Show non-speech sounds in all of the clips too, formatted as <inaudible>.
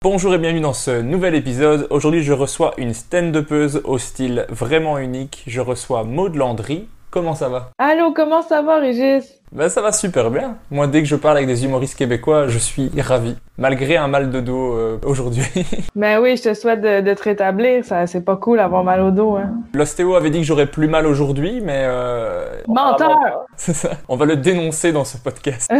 Bonjour et bienvenue dans ce nouvel épisode. Aujourd'hui, je reçois une stand-upeuse au style vraiment unique. Je reçois Maud Landry. Comment ça va? Allô, comment ça va, Régis? Ben ça va super bien. Moi, dès que je parle avec des humoristes québécois, je suis ravi. Malgré un mal de dos euh, aujourd'hui. <laughs> Ben oui, je te souhaite de, de te rétablir. Ça, c'est pas cool d'avoir mal au dos. Hein. L'ostéo avait dit que j'aurais plus mal aujourd'hui, mais... Euh... Menteur C'est ça. On va le dénoncer dans ce podcast.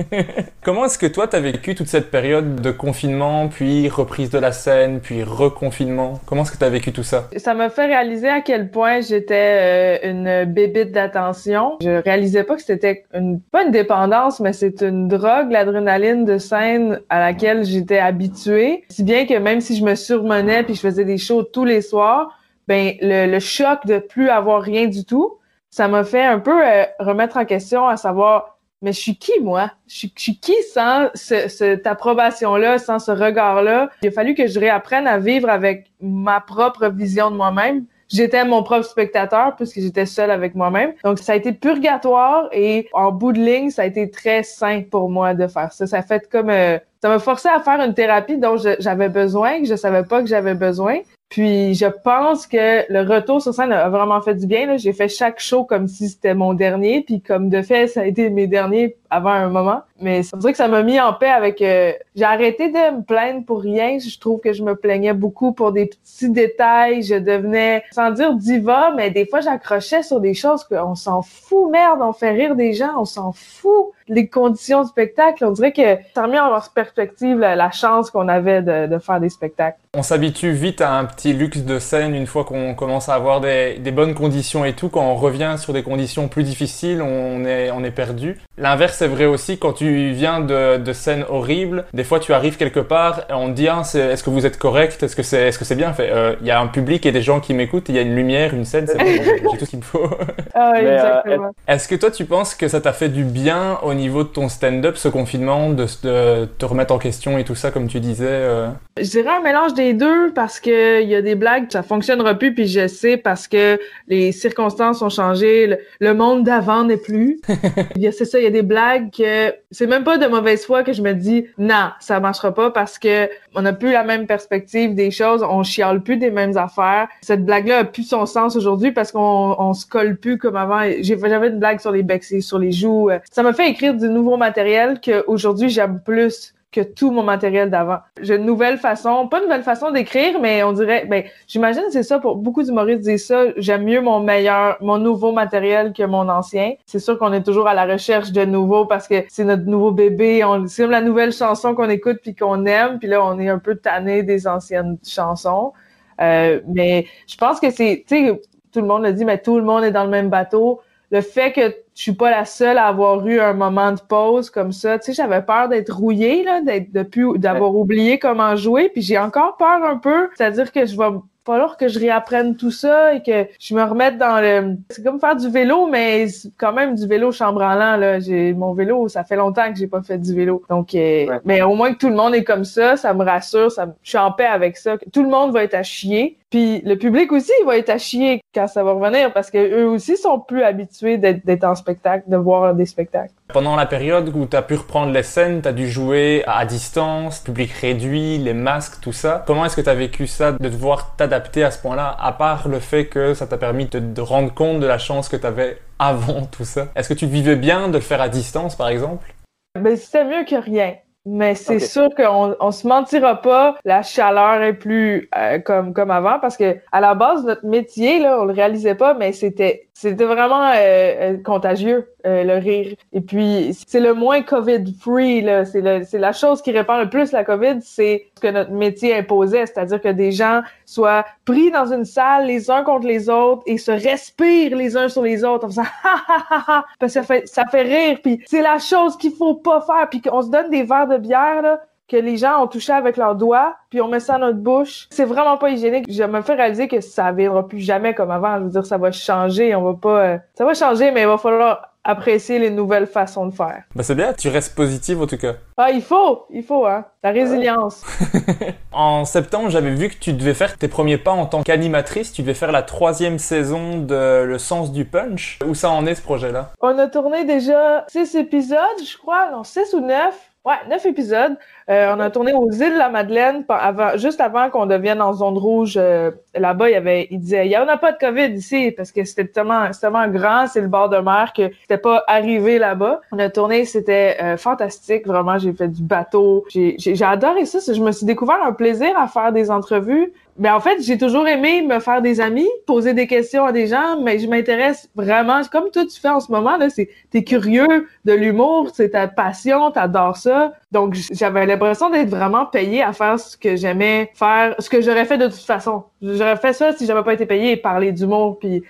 <laughs> Comment est-ce que toi, t'as vécu toute cette période de confinement, puis reprise de la scène, puis reconfinement? Comment est-ce que t'as vécu tout ça? Ça m'a fait réaliser à quel point j'étais euh, une bébite d'attention. Je réalisais pas que c'était une, pas une dépendance, mais c'est une drogue, l'adrénaline de scène à laquelle j'étais habituée. Si bien que même si je me surmenais puis je faisais des shows tous les soirs, ben le, le choc de plus avoir rien du tout, ça m'a fait un peu euh, remettre en question à savoir mais je suis qui moi? Je suis, je suis qui sans ce, cette approbation-là, sans ce regard-là? Il a fallu que je réapprenne à vivre avec ma propre vision de moi-même. J'étais mon propre spectateur puisque j'étais seule avec moi-même. Donc ça a été purgatoire et en bout de ligne, ça a été très sain pour moi de faire ça. Ça a fait comme euh, ça m'a forcé à faire une thérapie dont j'avais besoin, que je savais pas que j'avais besoin. Puis je pense que le retour sur scène a vraiment fait du bien. J'ai fait chaque show comme si c'était mon dernier, puis comme de fait, ça a été mes derniers avant un moment. Mais c'est vrai que ça m'a mis en paix avec... euh, J'ai arrêté de me plaindre pour rien. Je trouve que je me plaignais beaucoup pour des petits détails. Je devenais, sans dire diva, mais des fois j'accrochais sur des choses qu'on s'en fout, merde, on fait rire des gens, on s'en fout. Les conditions du spectacle, on dirait que ça mis en perspective la, la chance qu'on avait de, de faire des spectacles. On s'habitue vite à un petit luxe de scène une fois qu'on commence à avoir des, des bonnes conditions et tout. Quand on revient sur des conditions plus difficiles, on est, on est perdu. L'inverse est vrai aussi quand tu viens de, de scènes horribles. Des fois, tu arrives quelque part et on te dit ah, est-ce que vous êtes correct? Est-ce que c'est est -ce c'est bien? Fait Euh, Il y a un public et des gens qui m'écoutent, il y a une lumière, une scène, c'est bon, j'ai tout ce qu'il me faut. <laughs> Ah, euh. Est-ce que toi, tu penses que ça t'a fait du bien au niveau de ton stand-up, ce confinement, de, de te remettre en question et tout ça, comme tu disais euh? Je dirais un mélange des deux parce que y a des blagues, ça fonctionnera plus, puis je sais parce que les circonstances ont changé, le, le monde d'avant n'est plus. <laughs> Il y a- c'est ça, il y a des blagues que c'est même pas de mauvaise foi que je me dis non, ça marchera pas parce que on n'a plus la même perspective des choses, on chiale plus des mêmes affaires. Cette blague-là a plus son sens aujourd'hui parce qu'on on se colle plus comme avant. J'ai j'avais une blague sur les becs, sur les joues. Ça m'a fait écrire du nouveau matériel que aujourd'hui j'aime plus que tout mon matériel d'avant. J'ai une nouvelle façon, pas une nouvelle façon d'écrire, mais on dirait, ben, j'imagine c'est ça pour beaucoup d'humoristes disent ça. J'aime mieux mon meilleur, mon nouveau matériel que mon ancien. C'est sûr qu'on est toujours à la recherche de nouveau parce que c'est notre nouveau bébé. On, c'est comme la nouvelle chanson qu'on écoute puis qu'on aime. Puis là, on est un peu tanné des anciennes chansons. Euh, mais je pense que c'est, tu sais, tout le monde le dit, mais tout le monde est dans le même bateau. Le fait que je suis pas la seule à avoir eu un moment de pause comme ça. Tu sais, j'avais peur d'être rouillée, là, d'être de plus, d'avoir oublié comment jouer, puis j'ai encore peur un peu. C'est-à-dire que je vais falloir que je réapprenne tout ça et que je me remette dans le c'est comme faire du vélo mais quand même du vélo chambranlant là. J'ai mon vélo ça fait longtemps que j'ai pas fait du vélo. Donc euh, mais au moins que tout le monde est comme ça ça me rassure ça je suis en paix avec ça tout le monde va être à chier puis le public aussi il va être à chier quand ça va revenir parce que eux aussi sont plus habitués d'être en spectacle de voir des spectacles pendant la période où tu as pu reprendre les scènes, tu as dû jouer à distance, public réduit, les masques, tout ça. Comment est-ce que tu as vécu ça, de devoir t'adapter à ce point-là, à part le fait que ça t'a permis de te rendre compte de la chance que tu avais avant tout ça? Est-ce que tu vivais bien de le faire à distance, par exemple? Ben, c'était mieux que rien. Mais c'est sûr qu'on on se mentira pas, la chaleur est plus euh, comme comme avant parce que à la base notre métier là, on le réalisait pas, mais c'était c'était vraiment euh, euh, contagieux le rire. Et puis c'est le moins Covid free là, c'est c'est la chose qui répand le plus la Covid, c'est ce que notre métier imposait, c'est-à-dire que des gens soient pris dans une salle les uns contre les autres et se respirent les uns sur les autres en faisant <laughs> parce que ça fait ça fait rire puis c'est la chose qu'il faut pas faire puis qu'on se donne des verres de bière là, que les gens ont touché avec leurs doigts, puis on met ça dans notre bouche. C'est vraiment pas hygiénique. Je me fais réaliser que ça viendra plus jamais comme avant. Je veux dire, ça va changer. On va pas. Euh, ça va changer, mais il va falloir apprécier les nouvelles façons de faire. Bah c'est bien, tu restes positive en tout cas. Ah, il faut, il faut, hein. La résilience. <laughs> en septembre, j'avais vu que tu devais faire tes premiers pas en tant qu'animatrice. Tu devais faire la troisième saison de Le Sens du Punch. Où ça en est ce projet-là? On a tourné déjà six épisodes, je crois. Non, six ou neuf. Ouais, neuf épisodes. Euh, on a tourné aux îles de la Madeleine avant, juste avant qu'on devienne en zone rouge. Euh, là-bas, il y avait, il disait, il y en a pas de COVID ici parce que c'était tellement, tellement grand, c'est le bord de mer que c'était pas arrivé là-bas. On a tourné, c'était euh, fantastique, vraiment. J'ai fait du bateau. J'ai, adoré ça. Je me suis découvert un plaisir à faire des entrevues mais en fait, j'ai toujours aimé me faire des amis, poser des questions à des gens, mais je m'intéresse vraiment, comme toi tu fais en ce moment, là, c'est, t'es curieux de l'humour, c'est ta passion, t'adores ça. Donc, j'avais l'impression d'être vraiment payé à faire ce que j'aimais faire, ce que j'aurais fait de toute façon. J'aurais fait ça si j'avais pas été payé, parler d'humour, puis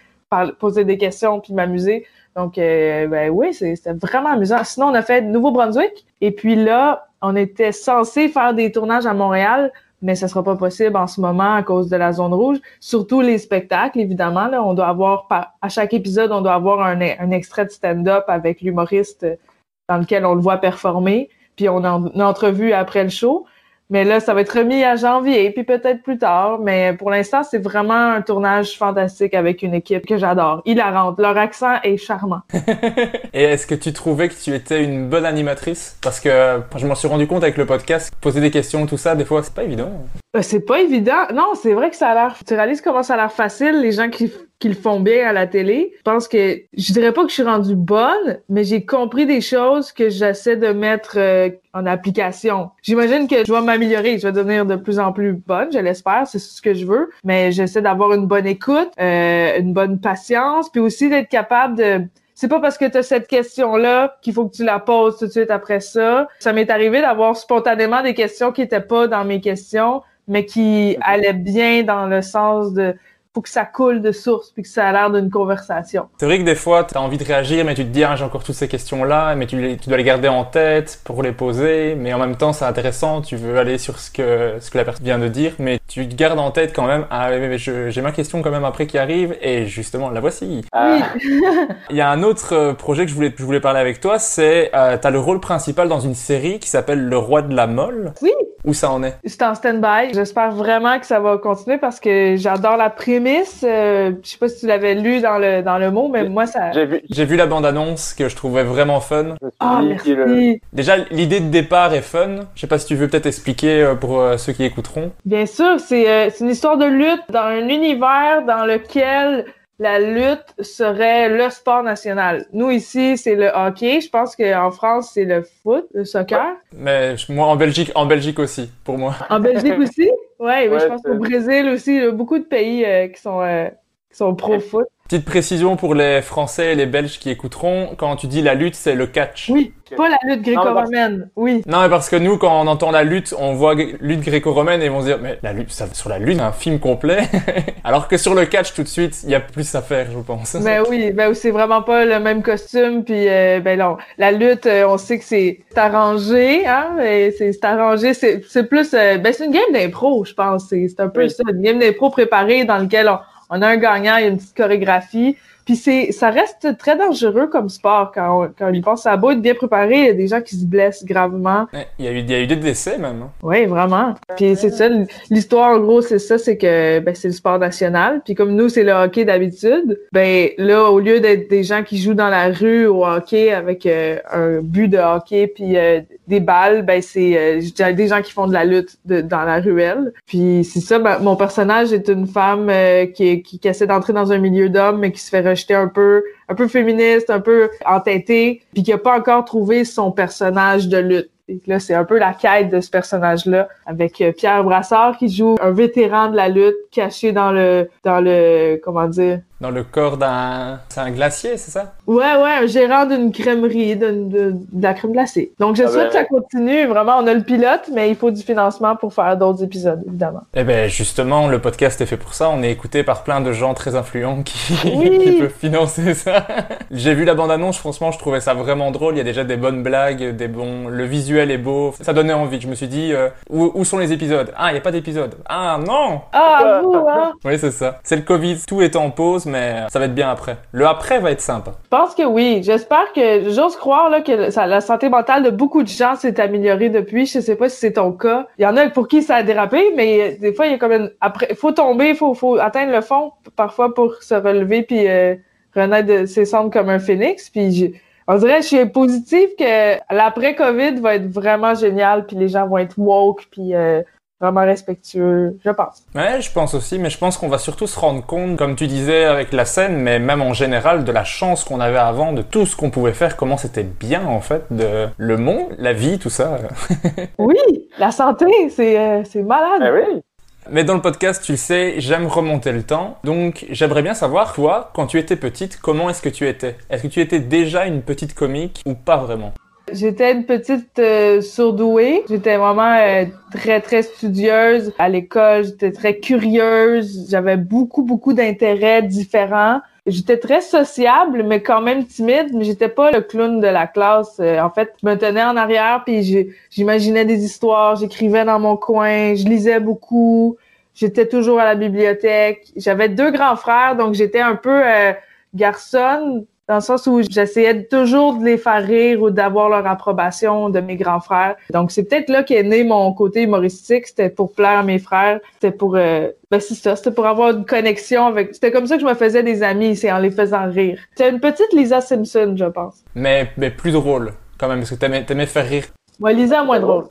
poser des questions, puis m'amuser. Donc, euh, ben oui, c'était vraiment amusant. Sinon, on a fait Nouveau-Brunswick, et puis là, on était censé faire des tournages à Montréal, mais ce sera pas possible en ce moment à cause de la zone rouge. Surtout les spectacles, évidemment. Là, on doit avoir à chaque épisode, on doit avoir un, un extrait de stand-up avec l'humoriste dans lequel on le voit performer. Puis on a une entrevue après le show. Mais là, ça va être remis à janvier, puis peut-être plus tard. Mais pour l'instant, c'est vraiment un tournage fantastique avec une équipe que j'adore. rentre. Leur accent est charmant. <laughs> Et est-ce que tu trouvais que tu étais une bonne animatrice? Parce que je m'en suis rendu compte avec le podcast, poser des questions, tout ça, des fois, c'est pas évident. Euh, c'est pas évident. Non, c'est vrai que ça a l'air. Tu réalises comment ça a l'air facile, les gens qui qui le font bien à la télé. Je pense que je dirais pas que je suis rendue bonne, mais j'ai compris des choses que j'essaie de mettre euh, en application. J'imagine que je vais m'améliorer, je vais devenir de plus en plus bonne, je l'espère, c'est ce que je veux, mais j'essaie d'avoir une bonne écoute, euh, une bonne patience, puis aussi d'être capable de c'est pas parce que tu as cette question-là qu'il faut que tu la poses tout de suite après ça. Ça m'est arrivé d'avoir spontanément des questions qui étaient pas dans mes questions, mais qui allaient bien dans le sens de faut que ça coule de source puis que ça a l'air d'une conversation. C'est vrai que des fois, tu as envie de réagir, mais tu te dis, ah, j'ai encore toutes ces questions-là, mais tu, tu, dois les garder en tête pour les poser, mais en même temps, c'est intéressant, tu veux aller sur ce que, ce que la personne vient de dire, mais tu te gardes en tête quand même, ah, mais j'ai ma question quand même après qui arrive, et justement, la voici. Oui. <laughs> Il y a un autre euh, projet que je voulais, je voulais parler avec toi, c'est, euh, tu as le rôle principal dans une série qui s'appelle Le Roi de la Molle. Oui. Où ça en est? C'est en stand-by. J'espère vraiment que ça va continuer parce que j'adore la prémisse. Euh, je sais pas si tu l'avais lu dans le, dans le mot, mais moi, ça... J'ai vu, j'ai vu la bande-annonce que je trouvais vraiment fun. Ah, merci. Déjà, l'idée de départ est fun. Je sais pas si tu veux peut-être expliquer euh, pour euh, ceux qui écouteront. Bien sûr, c'est, c'est une histoire de lutte dans un univers dans lequel la lutte serait le sport national. Nous ici, c'est le hockey. Je pense qu'en France, c'est le foot, le soccer. Mais moi, en Belgique, en Belgique aussi, pour moi. En Belgique aussi? <laughs> Ouais, mais je pense qu'au Brésil aussi, il y a beaucoup de pays euh, qui sont euh, qui sont pro foot. Petite précision pour les Français et les Belges qui écouteront, quand tu dis la lutte, c'est le catch. Oui, pas la lutte gréco-romaine. Oui. Non, mais parce que nous, quand on entend la lutte, on voit lutte gréco-romaine et vont se dire, mais la lutte, ça, sur la lutte, un film complet. <laughs> Alors que sur le catch, tout de suite, il y a plus à faire, je pense. Ben oui, ben c'est vraiment pas le même costume puis euh, ben non, la lutte, euh, on sait que c'est c'est arrangé, hein, et c'est c'est arrangé, c'est c'est plus euh, ben c'est une game d'impro, je pense, c'est c'est un peu Oui. ça, une game d'impro préparée dans lequel on, on a un gagnant, il y a une petite chorégraphie, puis c'est ça reste très dangereux comme sport quand on, quand on y pense, ça a beau être bien préparé, il y a des gens qui se blessent gravement. Ouais, Il y, a eu, il y a eu des décès même. hein. Oui, vraiment. Puis c'est ça, l'histoire en gros, c'est ça, c'est que ben, c'est le sport national. Puis comme nous, c'est le hockey d'habitude, ben là, au lieu d'être des gens qui jouent dans la rue au hockey avec euh, un but de hockey puis euh, des balles, ben c'est euh, des gens qui font de la lutte de- dans la ruelle. Puis c'est ça, ben, mon personnage est une femme euh, qui, qui, qui essaie d'entrer dans un milieu d'hommes, mais qui se fait rejeter un peu, un peu féministe, un peu entêtée, puis qui a pas encore trouvé son personnage de lutte. Et là, c'est un peu la quête de ce personnage-là, avec euh, Pierre Brassard qui joue un vétéran de la lutte caché dans le, dans le, comment dire, Dans le corps d'un... C'est un glacier, c'est ça? Ouais, ouais, un gérant d'une crèmerie, de, de, de la crème glacée. Donc, je Ah souhaite ben- que ça continue. Vraiment, on a le pilote, mais il faut du financement pour faire d'autres épisodes, évidemment. Eh ben justement, le podcast est fait pour ça. On est écouté par plein de gens très influents qui, <laughs> Oui. qui peuvent financer ça. <laughs> J'ai vu la bande-annonce, franchement, je trouvais ça vraiment drôle. Il y a déjà des bonnes blagues, des bons... Le visuel est beau. Ça donnait envie. Je me suis dit, euh, où, où sont les épisodes? Ah, il n'y a pas d'épisodes. Ah non Ah, <laughs> vous, hein? Oui, c'est ça. C'est le Covid, tout est en pause, mais ça va être bien après. Le après va être sympa. Je pense que oui. J'espère que, j'ose croire, là, que la santé mentale de beaucoup de gens s'est améliorée depuis. Je sais pas si c'est ton cas. Il y en a pour qui ça a dérapé, mais des fois, il y a comme une, après, faut tomber, faut, faut atteindre le fond, parfois, pour se relever puis euh, renaître de ses cendres comme un phénix. Puis j'ai- on dirait, je suis positive que l'après-COVID va être vraiment génial puis les gens vont être woke puis euh, vraiment respectueux, je pense. Ouais, je pense aussi, mais je pense qu'on va surtout se rendre compte, comme tu disais avec la scène, mais même en général, de la chance qu'on avait avant, de tout ce qu'on pouvait faire, comment c'était bien en fait, de le monde, la vie, tout ça. <laughs> Oui, la santé, c'est euh, c'est malade. Eh oui. Mais dans le podcast, tu le sais, j'aime remonter le temps. Donc, j'aimerais bien savoir, toi, quand tu étais petite, comment est-ce que tu étais? Est-ce que tu étais déjà une petite comique ou pas vraiment? J'étais une petite euh, surdouée. J'étais vraiment euh, très, très studieuse. À l'école, j'étais très curieuse. J'avais beaucoup, beaucoup d'intérêts différents. J'étais très sociable, mais quand même timide. Mais j'étais pas le clown de la classe. Euh, en fait, je me tenais en arrière, puis j'imaginais des histoires. J'écrivais dans mon coin. Je lisais beaucoup. J'étais toujours à la bibliothèque. J'avais deux grands frères, donc j'étais un peu euh, garçonne dans le sens où j'essayais toujours de les faire rire ou d'avoir leur approbation de mes grands frères. Donc c'est peut-être là qu'est né mon côté humoristique, c'était pour plaire à mes frères, c'était pour euh, ben c'est ça, c'était pour avoir une connexion avec c'était comme ça que je me faisais des amis, c'est en les faisant rire. C'était une petite Lisa Simpson, je pense. mais, mais plus drôle, quand même, parce que t'aimais, t'aimais faire rire. Moi Lisa moins drôle.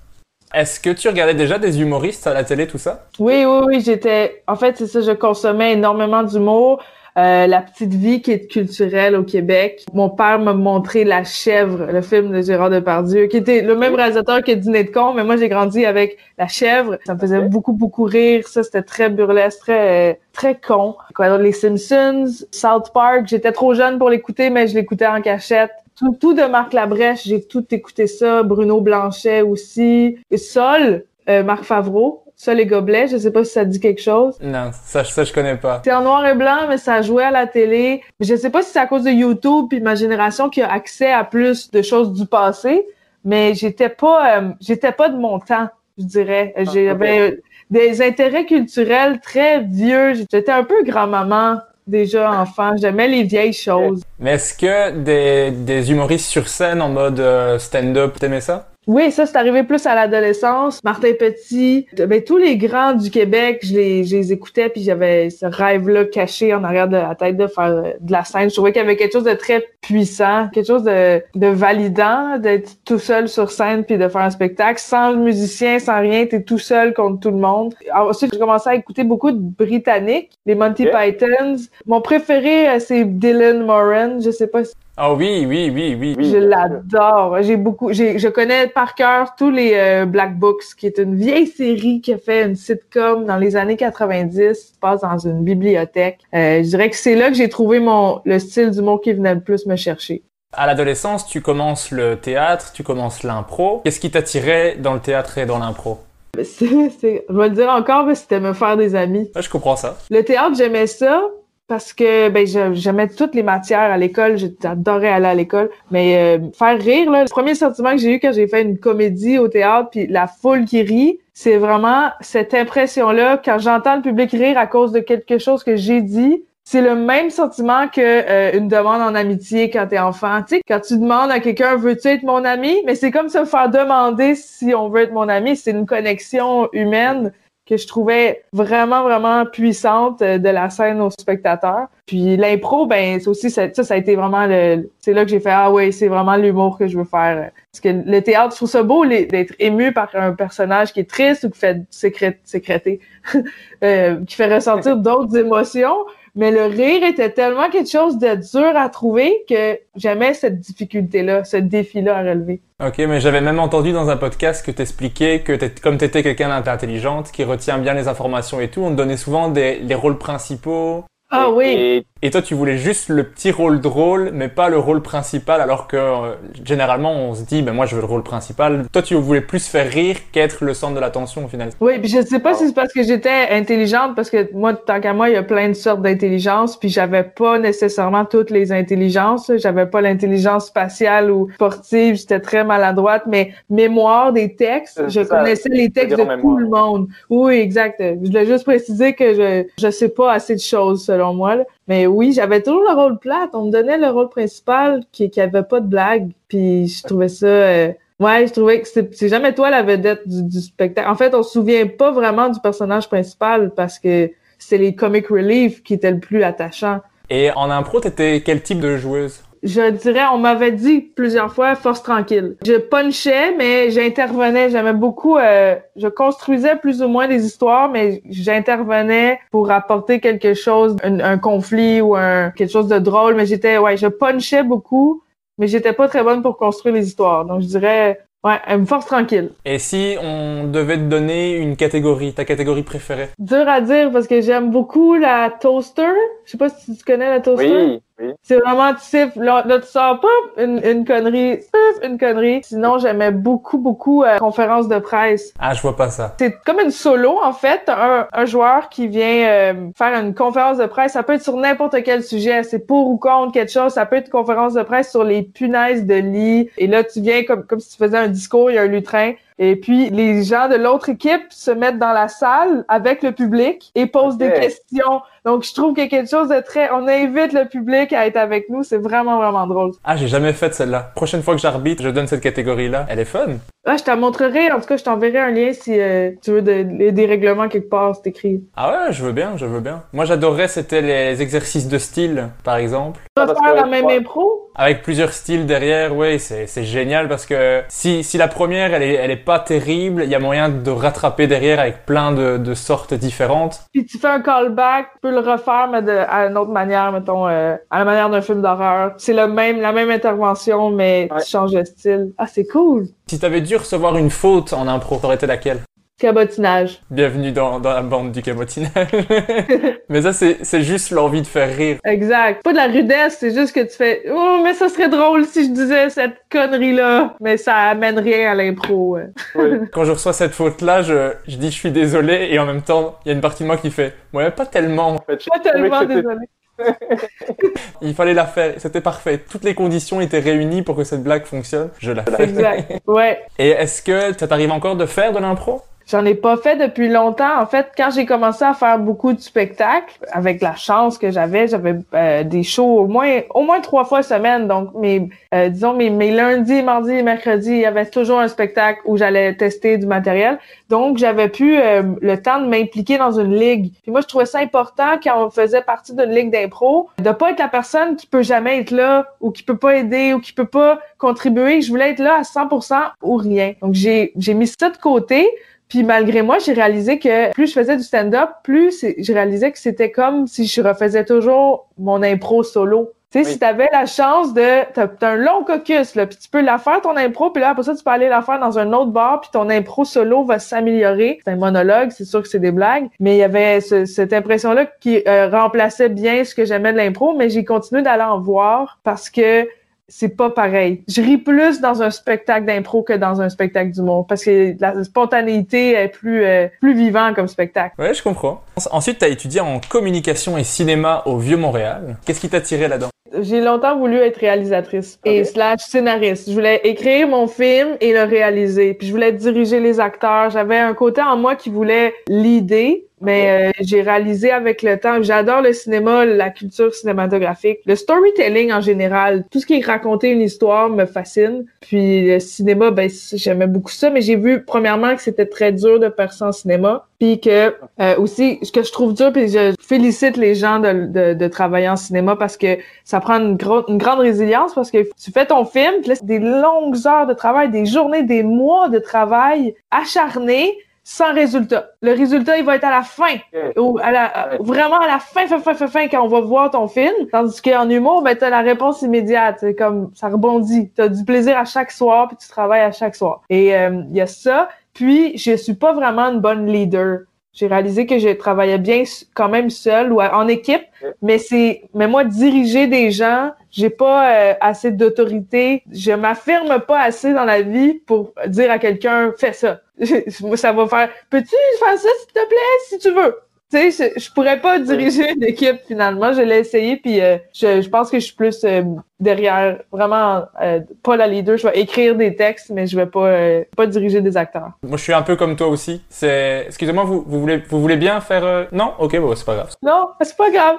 Est-ce que tu regardais déjà des humoristes à la télé, tout ça? Oui, oui, oui, j'étais. En fait, c'est ça, je consommais énormément d'humour. Euh, la petite vie qui est culturelle au Québec. Mon père m'a montré La Chèvre, le film de Gérard Depardieu, qui était le même réalisateur que Dîner de con, mais moi j'ai grandi avec La Chèvre. Ça me faisait beaucoup, beaucoup rire. Ça, c'était très burlesque, très, euh, très con. Quoi d'autre? Les Simpsons, South Park. J'étais trop jeune pour l'écouter, mais je l'écoutais en cachette. Tout, tout de Marc Labrèche, j'ai tout écouté ça. Bruno Blanchet aussi. Et Sol, euh, Marc Favreau. Sol et Gobelets, je sais pas si ça dit quelque chose. Non, ça, ça je connais pas. C'est en noir et blanc, mais ça jouait à la télé. Je sais pas si c'est à cause de YouTube puis ma génération qui a accès à plus de choses du passé, mais j'étais pas, euh, j'étais pas de mon temps, je dirais. J'avais euh, des intérêts culturels très vieux. J'étais un peu grand-maman déjà enfant. J'aimais les vieilles choses. Mais est-ce que des, des humoristes sur scène en mode euh, stand-up, t'aimais ça? Oui, ça, c'est arrivé plus à l'adolescence. Martin Petit, ben, tous les grands du Québec, je les, je les écoutais, puis j'avais ce rêve-là caché en arrière de la tête de faire euh, de la scène. Je trouvais qu'il y avait quelque chose de très puissant, quelque chose de, de validant, d'être tout seul sur scène puis de faire un spectacle sans le musicien, sans rien, t'es tout seul contre tout le monde. Ensuite, j'ai commencé à écouter beaucoup de Britanniques, les Monty. Pythons. Mon préféré, euh, c'est Dylan Moran. Je sais pas si Ah oui, oui, oui, oui. je l'adore. J'ai beaucoup, j'ai, je connais par cœur tous les euh, Black Books, qui est une vieille série qui a fait une sitcom dans les années 90, qui se passe dans une bibliothèque. Euh, je dirais que c'est là que j'ai trouvé mon le style du mot qui venait le plus me chercher. À l'adolescence, tu commences le théâtre, tu commences l'impro. Qu'est-ce qui t'attirait dans le théâtre et dans l'impro? <laughs> C'est, c'est, je vais le dire encore, mais c'était me faire des amis. je comprends ça. Le théâtre, j'aimais ça parce que ben j'aimais toutes les matières à l'école, j'adorais aller à l'école, mais euh, faire rire là, le premier sentiment que j'ai eu quand j'ai fait une comédie au théâtre puis la foule qui rit, c'est vraiment cette impression là quand j'entends le public rire à cause de quelque chose que j'ai dit, c'est le même sentiment que euh, une demande en amitié quand t'es enfant. Tu sais, quand tu demandes à quelqu'un veux-tu être mon ami, mais c'est comme se faire demander si on veut être mon ami. C'est une connexion humaine que je trouvais vraiment vraiment puissante euh, de la scène aux spectateurs. Puis l'impro, ben c'est aussi ça, ça, a été vraiment le, c'est là que j'ai fait ah ouais c'est vraiment l'humour que je veux faire. Parce que le théâtre, je trouve ça beau d'être ému par un personnage qui est triste ou qui fait sécréter, <laughs> euh, qui fait ressentir d'autres émotions. Mais le rire était tellement quelque chose de dur à trouver que j'aimais cette difficulté-là, ce défi-là à relever. Ok, mais j'avais même entendu dans un podcast que t'expliquais que comme t'étais quelqu'un d'intelligente, qui retient bien les informations et tout, on te donnait souvent des, les rôles principaux ah oui. Et, toi, tu voulais juste le petit rôle drôle, mais pas le rôle principal, alors que euh, généralement, on se dit, ben moi, je veux le rôle principal. Toi, tu voulais plus faire rire qu'être le centre de l'attention au final. Oui, puis je sais pas si c'est parce que j'étais intelligente, parce que moi, tant qu'à moi, il y a plein de sortes d'intelligence, puis j'avais pas nécessairement toutes les intelligences. J'avais pas l'intelligence spatiale ou sportive, j'étais très maladroite, mais mémoire des textes, je connaissais les textes de tout le monde. Oui, exact. Je voulais juste préciser que je je sais pas assez de choses selon moi. Mais oui, j'avais toujours le rôle plate. On me donnait le rôle principal qui, qui avait pas de blague. Puis je trouvais ça. Euh, ouais, je trouvais que c'est jamais toi la vedette du, spectacle. En fait, on se souvient pas vraiment du personnage principal parce que c'est les comic relief qui étaient le plus attachants. Et en impro, t'étais quel type de joueuse? Je dirais, on m'avait dit plusieurs fois force tranquille. Je punchais, mais j'intervenais. J'aimais beaucoup. Euh, je construisais plus ou moins des histoires, mais j'intervenais pour apporter quelque chose, un, conflit ou un quelque chose de drôle. Mais j'étais, ouais, je punchais beaucoup, mais j'étais pas très bonne pour construire les histoires. Donc je dirais Ouais, une force tranquille. Et si on devait te donner une catégorie, ta catégorie préférée? Dur à dire parce que j'aime beaucoup la toaster. Je sais pas si tu connais la toaster. Oui. C'est vraiment, tu sais, là, tu sors pas une, une connerie, une connerie. Sinon, j'aimais beaucoup, beaucoup euh, conférences de presse. Ah, je vois pas ça. C'est comme une solo, en fait. Un, un joueur qui vient euh, faire une conférence de presse. Ça peut être sur n'importe quel sujet. C'est pour ou contre quelque chose. Ça peut être une conférence de presse sur les punaises de lit. Et là, tu viens comme, comme si tu faisais un discours, il y a un lutrin. Et puis, les gens de l'autre équipe se mettent dans la salle avec le public et posent des questions. Donc, je trouve qu'il y a quelque chose de très... On invite le public à être avec nous. C'est vraiment, vraiment drôle. Ah, j'ai jamais fait celle-là. Prochaine fois que j'arbitre, je donne cette catégorie-là. Elle est fun. Ah, je t'en montrerai. En tout cas, je t'enverrai un lien si euh, tu veux des règlements quelque part, c'est écrit. Ah ouais, je veux bien, je veux bien. Moi, j'adorerais, c'était les exercices de style, par exemple. Tu vas faire la même impro? avec plusieurs styles derrière, ouais, c'est, c'est génial parce que si, si la première, elle est, elle est pas terrible, il y a moyen de rattraper derrière avec plein de, de sortes différentes. Puis tu fais un callback, tu peux le refaire, mais de, à une autre manière, mettons, euh, à la manière d'un film d'horreur. C'est le même, la même intervention, mais tu changes de style. Ah, c'est cool! Si t'avais dû recevoir une faute en impro, t'aurais été laquelle? Cabotinage. Bienvenue dans, dans la bande du cabotinage. <laughs> mais ça, c'est, c'est juste l'envie de faire rire. Exact. Pas de la rudesse, c'est juste que tu fais « Oh, mais ça serait drôle si je disais cette connerie-là. » Mais ça amène rien à l'impro. <laughs> Quand je reçois cette faute-là, je, je dis « Je suis désolé » et en même temps, il y a une partie de moi qui fait « Ouais, pas tellement. » Pas tellement désolé. <laughs> Il fallait la faire, c'était parfait. Toutes les conditions étaient réunies pour que cette blague fonctionne. Je la fais. Exact. Ouais. Et est-ce que ça t'arrive encore de faire de l'impro? J'en ai pas fait depuis longtemps. En fait, quand j'ai commencé à faire beaucoup de spectacles, avec la chance que j'avais, j'avais euh, des shows au moins au moins trois fois semaine. Donc, mes euh, disons mes, mes lundis, mardis mercredis, il y avait toujours un spectacle où j'allais tester du matériel. Donc, j'avais pu euh, le temps de m'impliquer dans une ligue. Puis moi, je trouvais ça important quand on faisait partie d'une ligue d'impro, de pas être la personne qui peut jamais être là ou qui peut pas aider ou qui peut pas contribuer. Je voulais être là à 100% ou rien. Donc, j'ai j'ai mis ça de côté. Puis malgré moi, j'ai réalisé que plus je faisais du stand-up, plus j'ai réalisé que c'était comme si je refaisais toujours mon impro solo. Tu sais, si t'avais la chance de... T'as t'as un long caucus, là, puis tu peux la faire, ton impro, puis là, après ça, tu peux aller la faire dans un autre bar, puis ton impro solo va s'améliorer. C'est un monologue, c'est sûr que c'est des blagues, mais il y avait ce- cette impression-là qui euh, remplaçait bien ce que j'aimais de l'impro, mais j'ai continué d'aller en voir parce que c'est pas pareil. Je ris plus dans un spectacle d'impro que dans un spectacle d'humour parce que la spontanéité est plus euh, plus vivant comme spectacle. Ouais, je comprends. Ensuite, tu as étudié en communication et cinéma au Vieux-Montréal. Qu'est-ce qui t'a tiré là-dedans? J'ai longtemps voulu être réalisatrice et slash scénariste. Je voulais écrire mon film et le réaliser. Puis je voulais diriger les acteurs. J'avais un côté en moi qui voulait l'idée, mais euh, j'ai réalisé avec le temps. J'adore le cinéma, la culture cinématographique, le storytelling en général. Tout ce qui est raconter une histoire me fascine. Puis le cinéma, ben j'aimais beaucoup ça, mais j'ai vu premièrement que c'était très dur de percer en cinéma. Puis que euh, aussi, ce que je trouve dur, puis je félicite les gens de, de, de travailler en cinéma parce que ça prend une, gro- une grande résilience parce que tu fais ton film, puis là, c'est des longues heures de travail, des journées, des mois de travail acharné sans résultat. Le résultat, il va être à la fin. Ou à la, à- vraiment à la fin, fin, fin, fin, fin, quand on va voir ton film. Tandis qu'en humour, ben, t'as la réponse immédiate. C'est comme, ça rebondit. T'as du plaisir à chaque soir, puis tu travailles à chaque soir. Et euh, il y a ça. Puis, je suis pas vraiment une bonne leader. J'ai réalisé que je travaillais bien quand même seule ou en équipe, mais c'est, mais moi diriger des gens, j'ai pas euh, assez d'autorité, je m'affirme pas assez dans la vie pour dire à quelqu'un fais ça. <laughs> Ça va faire peux-tu faire ça s'il te plaît si tu veux? Tu sais, je, je pourrais pas diriger une équipe finalement. Je l'ai essayé puis euh, je, je pense que je suis plus euh, derrière, vraiment euh, pas la leader. Je vais écrire des textes, mais je vais pas euh, pas diriger des acteurs. Moi, je suis un peu comme toi aussi. C'est, excusez-moi, vous, vous voulez, vous voulez bien faire euh, Non, ok, bon, c'est pas grave. Non, c'est pas grave.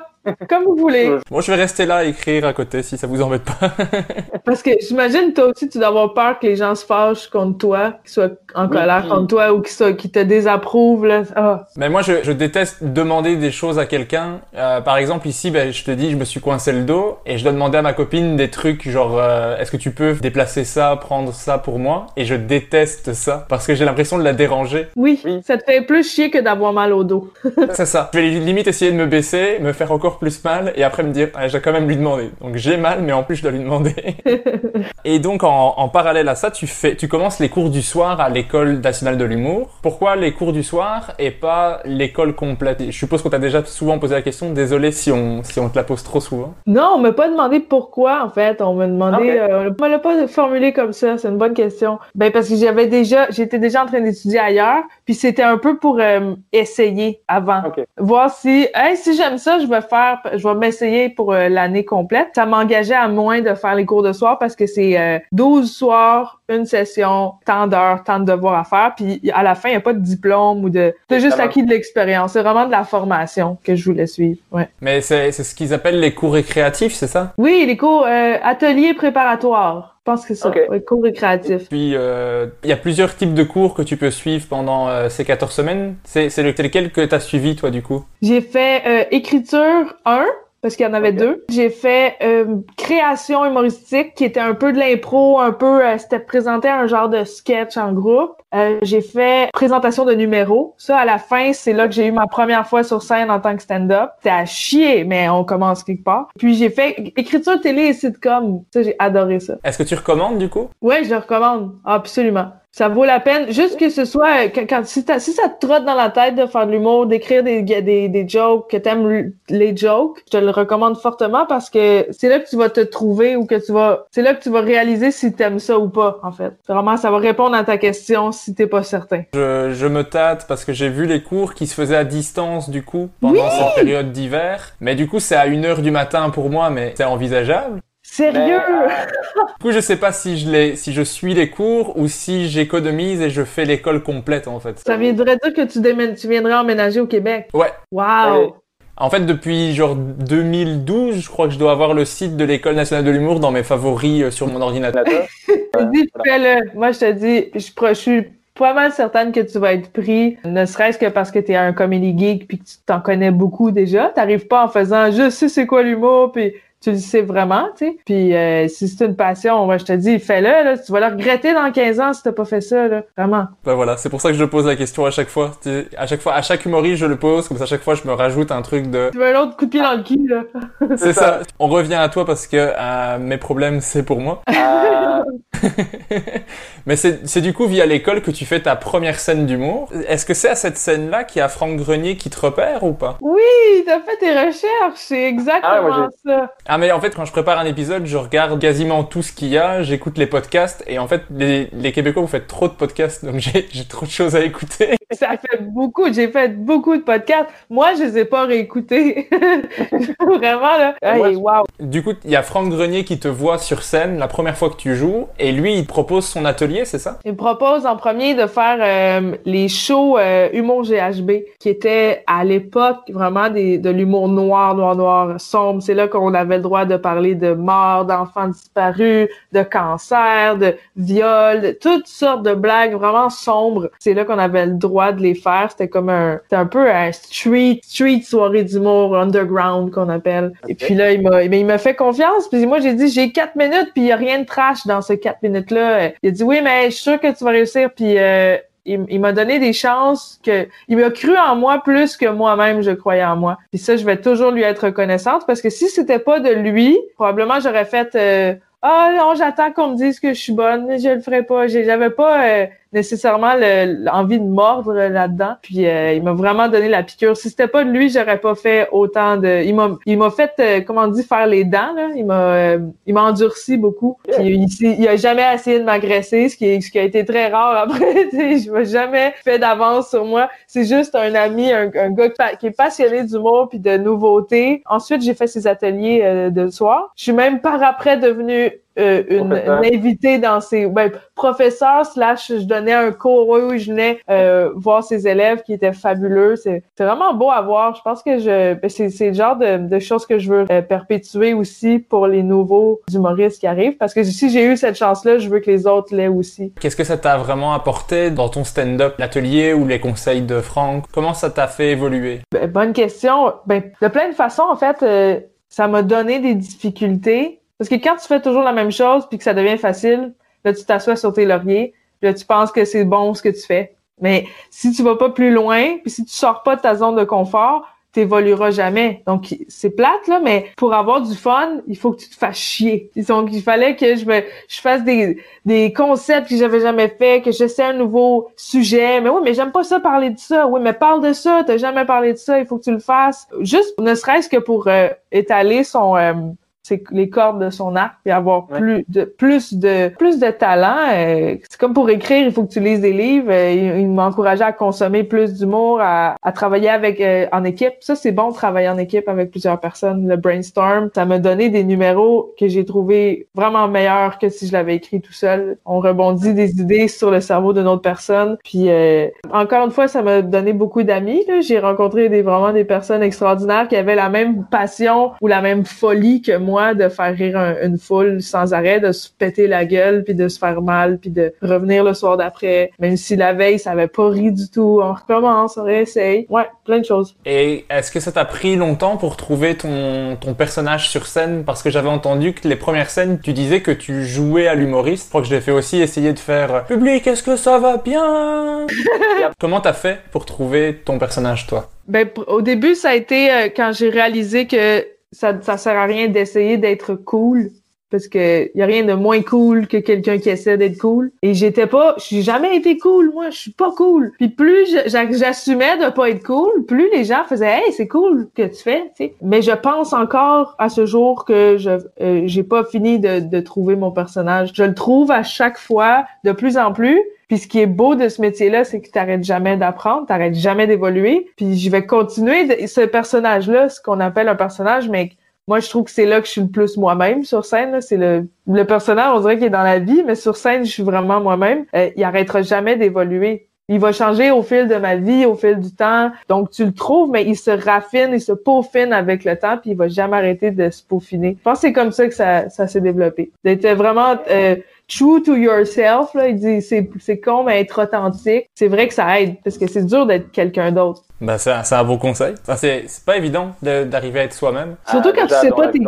Comme vous voulez. Bon, je vais rester là à écrire à côté si ça vous embête pas. <laughs> Parce que j'imagine toi aussi tu dois avoir peur que les gens se fâchent contre toi, qu'ils soient en colère contre toi ou qu'ils te désapprouvent là. Ah. Mais moi, je, je déteste demander des choses à quelqu'un. Euh, par exemple, ici, ben, je te dis, je me suis coincé le dos et je dois demander à ma copine des trucs genre, euh, est-ce que tu peux déplacer ça, prendre ça pour moi? Et je déteste ça parce que j'ai l'impression de la déranger. Oui, ça te fait plus chier que d'avoir mal au dos. <laughs> C'est ça. Je vais limite essayer de me baisser, me faire encore plus mal et après me dire, ah, j'ai quand même lui demander. Donc j'ai mal, mais en plus je dois lui demander. <laughs> et donc en, en parallèle à ça, tu fais, tu commences les cours du soir à l'école nationale de l'humour. Pourquoi les cours du soir et pas l'école complète? Je suppose qu'on t'a déjà souvent posé la question. Désolé si on si on te la pose trop souvent. Non, on m'a pas demandé pourquoi en fait. On m'a demandé, euh, on l'a pas formulé comme ça. C'est une bonne question. Ben parce que j'avais déjà, j'étais déjà en train d'étudier ailleurs, puis c'était un peu pour euh, essayer avant, voir si, hey, si j'aime ça, je vais faire, je vais m'essayer pour euh, l'année complète. Ça m'engageait à moins de faire les cours de soir parce que c'est euh, 12 soirs, une session, tant d'heures, tant de devoirs à faire, puis à la fin, il y a pas de diplôme ou de, t'as juste acquis de l'expérience. C'est vraiment de la formation que je voulais suivre. Ouais. Mais c'est c'est ce qu'ils appellent les cours récréatifs, c'est ça? Oui, les cours euh, ateliers préparatoires. Je pense que c'est ça. Ouais, cours récréatifs. Puis euh, il y a plusieurs types de cours que tu peux suivre pendant euh, ces 14 semaines. C'est c'est lequel que t'as suivi toi du coup? J'ai fait euh, écriture 1 parce qu'il y en avait deux. J'ai fait euh, création humoristique qui était un peu de l'impro, un peu euh, c'était présenté un genre de sketch en groupe. Euh, j'ai fait présentation de numéros. Ça à la fin, c'est là que j'ai eu ma première fois sur scène en tant que stand-up. C'était à chier, mais on commence quelque part. Puis j'ai fait écriture télé et sitcom. Ça j'ai adoré ça. Est-ce que tu recommandes du coup? Ouais, je le recommande. Absolument. Ça vaut la peine. Juste que ce soit, euh, quand, quand- si, si ça te trotte dans la tête de faire de l'humour, d'écrire des, des, des jokes, que t'aimes les jokes, je te le recommande fortement parce que c'est là que tu vas te trouver ou que tu vas, c'est là que tu vas réaliser si t'aimes ça ou pas, en fait. Vraiment, ça va répondre à ta question si t'es pas certain. Je, je me tâte parce que j'ai vu les cours qui se faisaient à distance du coup pendant cette période d'hiver. Mais du coup c'est à 1h du matin pour moi, mais c'est envisageable. Sérieux? <laughs> Du coup je sais pas si je les, si je suis les cours ou si j'économise et je fais l'école complète en fait. Ça viendrait dire que tu, tu viendrais emménager au Québec. Ouais. Wow! En fait, depuis genre 2012, je crois que je dois avoir le site de l'École nationale de l'humour dans mes favoris euh, sur mon ordinateur. Je <laughs> te dis, fais-le. Moi, je te dis, je, suis pas mal certaine que tu vas être pris, ne serait-ce que parce que t'es un comedy geek puis que tu t'en connais beaucoup déjà. T'arrives pas en faisant « je sais c'est quoi l'humour » puis tu le sais vraiment, tu sais. Puis euh, si c'est une passion, moi je te dis, fais-le, là, tu vas le regretter dans 15 ans si t'as pas fait ça, là. Vraiment. Ben voilà, c'est pour ça que je pose la question à chaque fois. Tu sais, À chaque fois, à chaque humoriste, je le pose, comme ça à chaque fois je me rajoute un truc de... Tu veux un autre coup de pied dans le cul, là. <laughs> C'est ça. On revient à toi parce que euh, mes problèmes, c'est pour moi. Ah, <laughs> Mais c'est c'est du coup via l'école que tu fais ta première scène d'humour. Est-ce que c'est à cette scène-là qu'il y a Franck Grenier qui te repère ou pas? Oui, t'as fait tes recherches, c'est exactement Ah, moi, ça. Ah mais en fait quand je prépare un épisode, je regarde quasiment tout ce qu'il y a, j'écoute les podcasts et en fait les, les Québécois vous faites trop de podcasts donc j'ai trop de choses à écouter. <laughs> Ça fait beaucoup, j'ai fait beaucoup de podcasts. Moi, je les ai pas réécoutés. <laughs> Vraiment, là. Hey, wow. Du coup, il y a Franck Grenier qui te voit sur scène la première fois que tu joues et lui il propose son atelier, c'est ça? Il me propose en premier de faire euh, les shows euh, humour GHB, qui étaient à l'époque vraiment des, de l'humour noir, noir, noir, sombre. C'est là qu'on avait le droit de parler de mort, d'enfants disparus, de cancer, de viol, de toutes sortes de blagues vraiment sombres. C'est là qu'on avait le droit de les faire. C'était comme un, c'était un peu un street, street soirée d'humour underground qu'on appelle. Et puis là, il m'a, mais il m'a fait confiance. Puis moi, j'ai dit, j'ai quatre minutes, puis il y a rien de trash dans ces quatre minutes-là. Il a dit, oui, mais je suis sûr que tu vas réussir. Puis euh, il, m'a donné des chances que il m'a cru en moi plus que moi-même je croyais en moi. Puis ça, je vais toujours lui être reconnaissante parce que si c'était pas de lui, probablement j'aurais fait euh, ah non, j'attends qu'on me dise que je suis bonne, je le ferai pas. J'avais pas euh, nécessairement le- l'envie de mordre là-dedans. Puis euh, il m'a vraiment donné la piqûre. Si c'était pas de lui, j'aurais pas fait autant de. Il m'a, il m'a fait, euh, comment on dit, faire les dents. Là. Il m'a, euh, il m'a endurci beaucoup. Puis il, s'est- il a jamais essayé de m'agresser, ce qui, est, ce qui a été très rare après. <laughs> je m'ai jamais fait d'avance sur moi. C'est juste un ami, un, un gars qui est passionné d'humour puis de nouveautés. Ensuite, j'ai fait ses ateliers euh, de soir. Je suis même par après devenue euh, une, une invitée dans ses ben, professeur slash je donnais un cours oui, oui je venais euh, voir ses élèves qui étaient fabuleux. C'est c'est vraiment beau à voir. Je pense que je ben, c'est c'est le genre de, de choses que je veux euh, perpétuer aussi pour les nouveaux humoristes qui arrivent. Parce que si j'ai eu cette chance là je veux que les autres l'aient aussi. Qu'est-ce que ça t'a vraiment apporté dans ton stand-up, l'atelier ou les conseils de Franck? Comment ça t'a fait évoluer? Ben, bonne question. Ben, de plein de façons, en fait, euh, ça m'a donné des difficultés. Parce que quand tu fais toujours la même chose puis que ça devient facile, là, tu t'assois sur tes lauriers, là, tu penses que c'est bon ce que tu fais. Mais si tu vas pas plus loin, puis si tu sors pas de ta zone de confort, t'évolueras jamais. Donc, c'est plate, là, mais pour avoir du fun, il faut que tu te fasses chier. Donc, il fallait que je me, je fasse des, des concepts que j'avais jamais fait, que j'essaie un nouveau sujet. Mais oui, mais j'aime pas ça parler de ça. Oui, mais parle de ça. T'as jamais parlé de ça. Il faut que tu le fasses. Juste, ne serait-ce que pour euh, étaler son, euh, ses- les cordes de son arc et avoir Ouais. plus de plus de plus de talent. euh, c'est comme pour écrire, il faut que tu lises des livres. Euh, il il m'a encouragé à consommer plus d'humour, à, à travailler avec euh, en équipe. Ça, c'est bon de travailler en équipe avec plusieurs personnes. Le brainstorm, ça m'a donné des numéros que j'ai trouvé vraiment meilleurs que si je l'avais écrit tout seul. On rebondit des idées sur le cerveau d'une autre personne. Puis euh, encore une fois, ça m'a donné beaucoup d'amis. là. J'ai rencontré des vraiment des personnes extraordinaires qui avaient la même passion ou la même folie que moi de faire rire un- une foule sans arrêt, de se péter la gueule, puis de se faire mal, puis de revenir le soir d'après. Même si la veille, ça avait pas ri du tout. On recommence, on réessaye. Ouais, plein de choses. Et est-ce que ça t'a pris longtemps pour trouver ton, ton personnage sur scène? Parce que j'avais entendu que les premières scènes, tu disais que tu jouais à l'humoriste. Je crois que je l'ai fait aussi essayer de faire euh, Public, est-ce que ça va bien? <laughs> Comment t'as fait pour trouver ton personnage, toi? Ben, au début, ça a été euh, quand j'ai réalisé que ça, ça sert à rien d'essayer d'être cool. Parce que y a rien de moins cool que quelqu'un qui essaie d'être cool. Et j'étais pas, j'ai jamais été cool, moi, je suis pas cool. Puis plus j'assumais de pas être cool, plus les gens faisaient, hey, c'est cool que tu fais, tu sais. Mais je pense encore à ce jour que je, euh, j'ai pas fini de, de trouver mon personnage. Je le trouve à chaque fois de plus en plus. Puis ce qui est beau de ce métier-là, c'est que t'arrêtes jamais d'apprendre, t'arrêtes jamais d'évoluer. Puis je vais continuer ce personnage-là, ce qu'on appelle un personnage, mais moi je trouve que c'est là que je suis le plus moi-même sur scène. C'est le le personnage, on dirait qu'il est dans la vie, mais sur scène, je suis vraiment moi-même. Euh, il arrêtera jamais d'évoluer. Il va changer au fil de ma vie, au fil du temps. Donc tu le trouves, mais il se raffine, il se peaufine avec le temps, puis il va jamais arrêter de se peaufiner. Je pense que c'est comme ça que ça, ça s'est développé. D'être vraiment euh, true to yourself, là, il dit c'est, c'est con, mais être authentique, c'est vrai que ça aide, parce que c'est dur d'être quelqu'un d'autre. Ben, c'est un, c'est un beau conseil. Enfin, c'est, c'est pas évident de- d'arriver à être soi-même. Surtout Ah, quand tu déjà, sais dans pas t'es qui.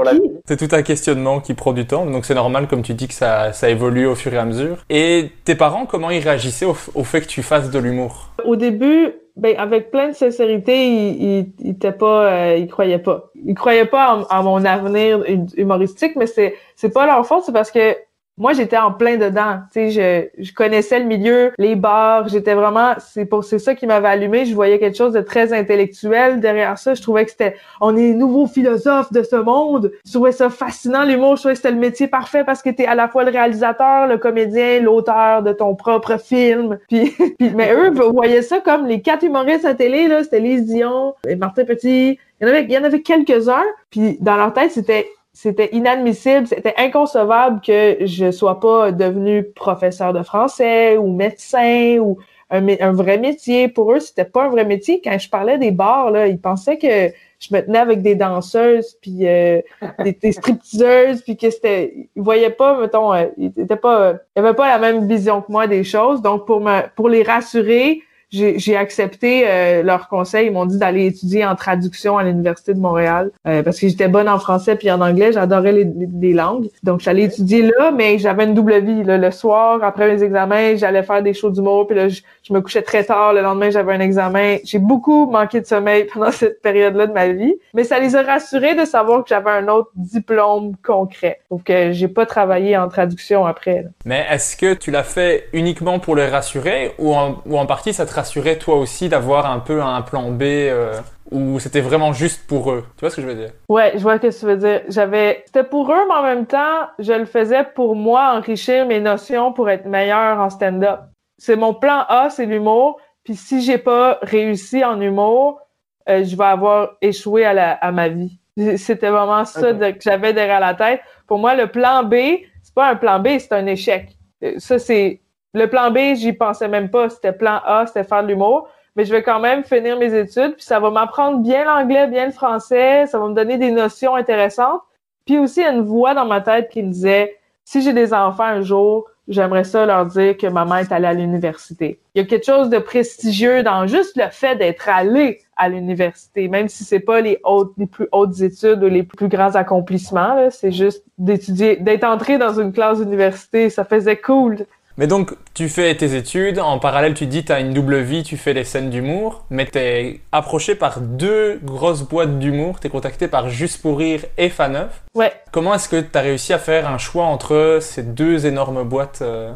C'est tout un questionnement qui prend du temps, donc c'est normal, comme tu dis, que ça, ça évolue au fur et à mesure. Et tes parents, comment ils réagissaient au, au fait que tu fasses de l'humour? Au début, ben, avec plein de sincérité, il, il, il était pas, euh, il croyait pas. Il croyait pas en, en mon avenir hu- humoristique, mais c'est, c'est pas leur faute, c'est parce que moi, j'étais en plein dedans. Tu sais, je, je connaissais le milieu, les bars. J'étais vraiment, c'est pour, c'est ça qui m'avait allumé. Je voyais quelque chose de très intellectuel derrière ça. Je trouvais que c'était, on est nouveaux philosophes de ce monde. Je trouvais ça fascinant, l'humour. Je trouvais que c'était le métier parfait parce que t'es à la fois le réalisateur, le comédien, l'auteur de ton propre film. <laughs> Puis, mais eux, voyez ça comme les quatre humoristes à télé, là. C'était Lise Dion, Martin Petit. Il y en avait, il y en avait quelques-uns. Puis dans leur tête, c'était, c'était inadmissible, c'était inconcevable que je sois pas devenu professeur de français ou médecin ou un, vrai métier. Pour eux, c'était pas un vrai métier. Quand je parlais des bars, là, ils pensaient que je me tenais avec des danseuses puis euh, <laughs> des, des stripteaseuses puis que c'était ils voyaient pas mettons euh, ils étaient pas euh, ils avaient pas la même vision que moi des choses donc pour me pour les rassurer j'ai accepté euh, leurs conseils. Ils m'ont dit d'aller étudier en traduction à l'Université de Montréal euh, parce que j'étais bonne en français puis en anglais. J'adorais les, les, les langues. Donc, j'allais étudier là, mais j'avais une double vie. là. Le soir, après mes examens, j'allais faire des shows d'humour. Puis là, je, je me couchais très tard. Le lendemain, j'avais un examen. J'ai beaucoup manqué de sommeil <laughs> pendant cette période-là de ma vie. Mais ça les a rassurés de savoir que j'avais un autre diplôme concret. Donc, que j'ai pas travaillé en traduction après. là. Mais est-ce que tu l'as fait uniquement pour les rassurer ou en, ou en partie ça te rassurait toi aussi d'avoir un peu un plan B euh, ou c'était vraiment juste pour eux? Tu vois ce que je veux dire? Ouais, je vois ce que tu veux dire. J'avais, c'était pour eux, mais en même temps, je le faisais pour moi enrichir mes notions pour être meilleur en stand-up. C'est mon plan A, c'est l'humour. Puis si j'ai pas réussi en humour, euh, je vais avoir échoué à, la, à ma vie. C'était vraiment ça de- que j'avais derrière la tête. Pour moi, le plan B, c'est pas un plan B, c'est un échec. Euh, Ça, c'est le plan B, j'y pensais même pas. C'était plan A, c'était faire de l'humour. Mais je vais quand même finir mes études, puis ça va m'apprendre bien l'anglais, bien le français, ça va me donner des notions intéressantes. Puis aussi, il y a une voix dans ma tête qui me disait, si j'ai des enfants un jour, j'aimerais ça leur dire que maman est allée à l'université. Il y a quelque chose de prestigieux dans juste le fait d'être allé à l'université, même si c'est pas les hautes, les plus hautes études ou les plus grands accomplissements, c'est juste d'étudier, d'être entré dans une classe d'université, ça faisait cool. Mais donc tu fais tes études, en parallèle tu dis tu as une double vie, tu fais les scènes d'humour, mais t'es approché par deux grosses boîtes d'humour, t'es contacté par Juste pour rire et Faneuf. Ouais. Comment est-ce que tu as réussi à faire un choix entre ces deux énormes boîtes euh?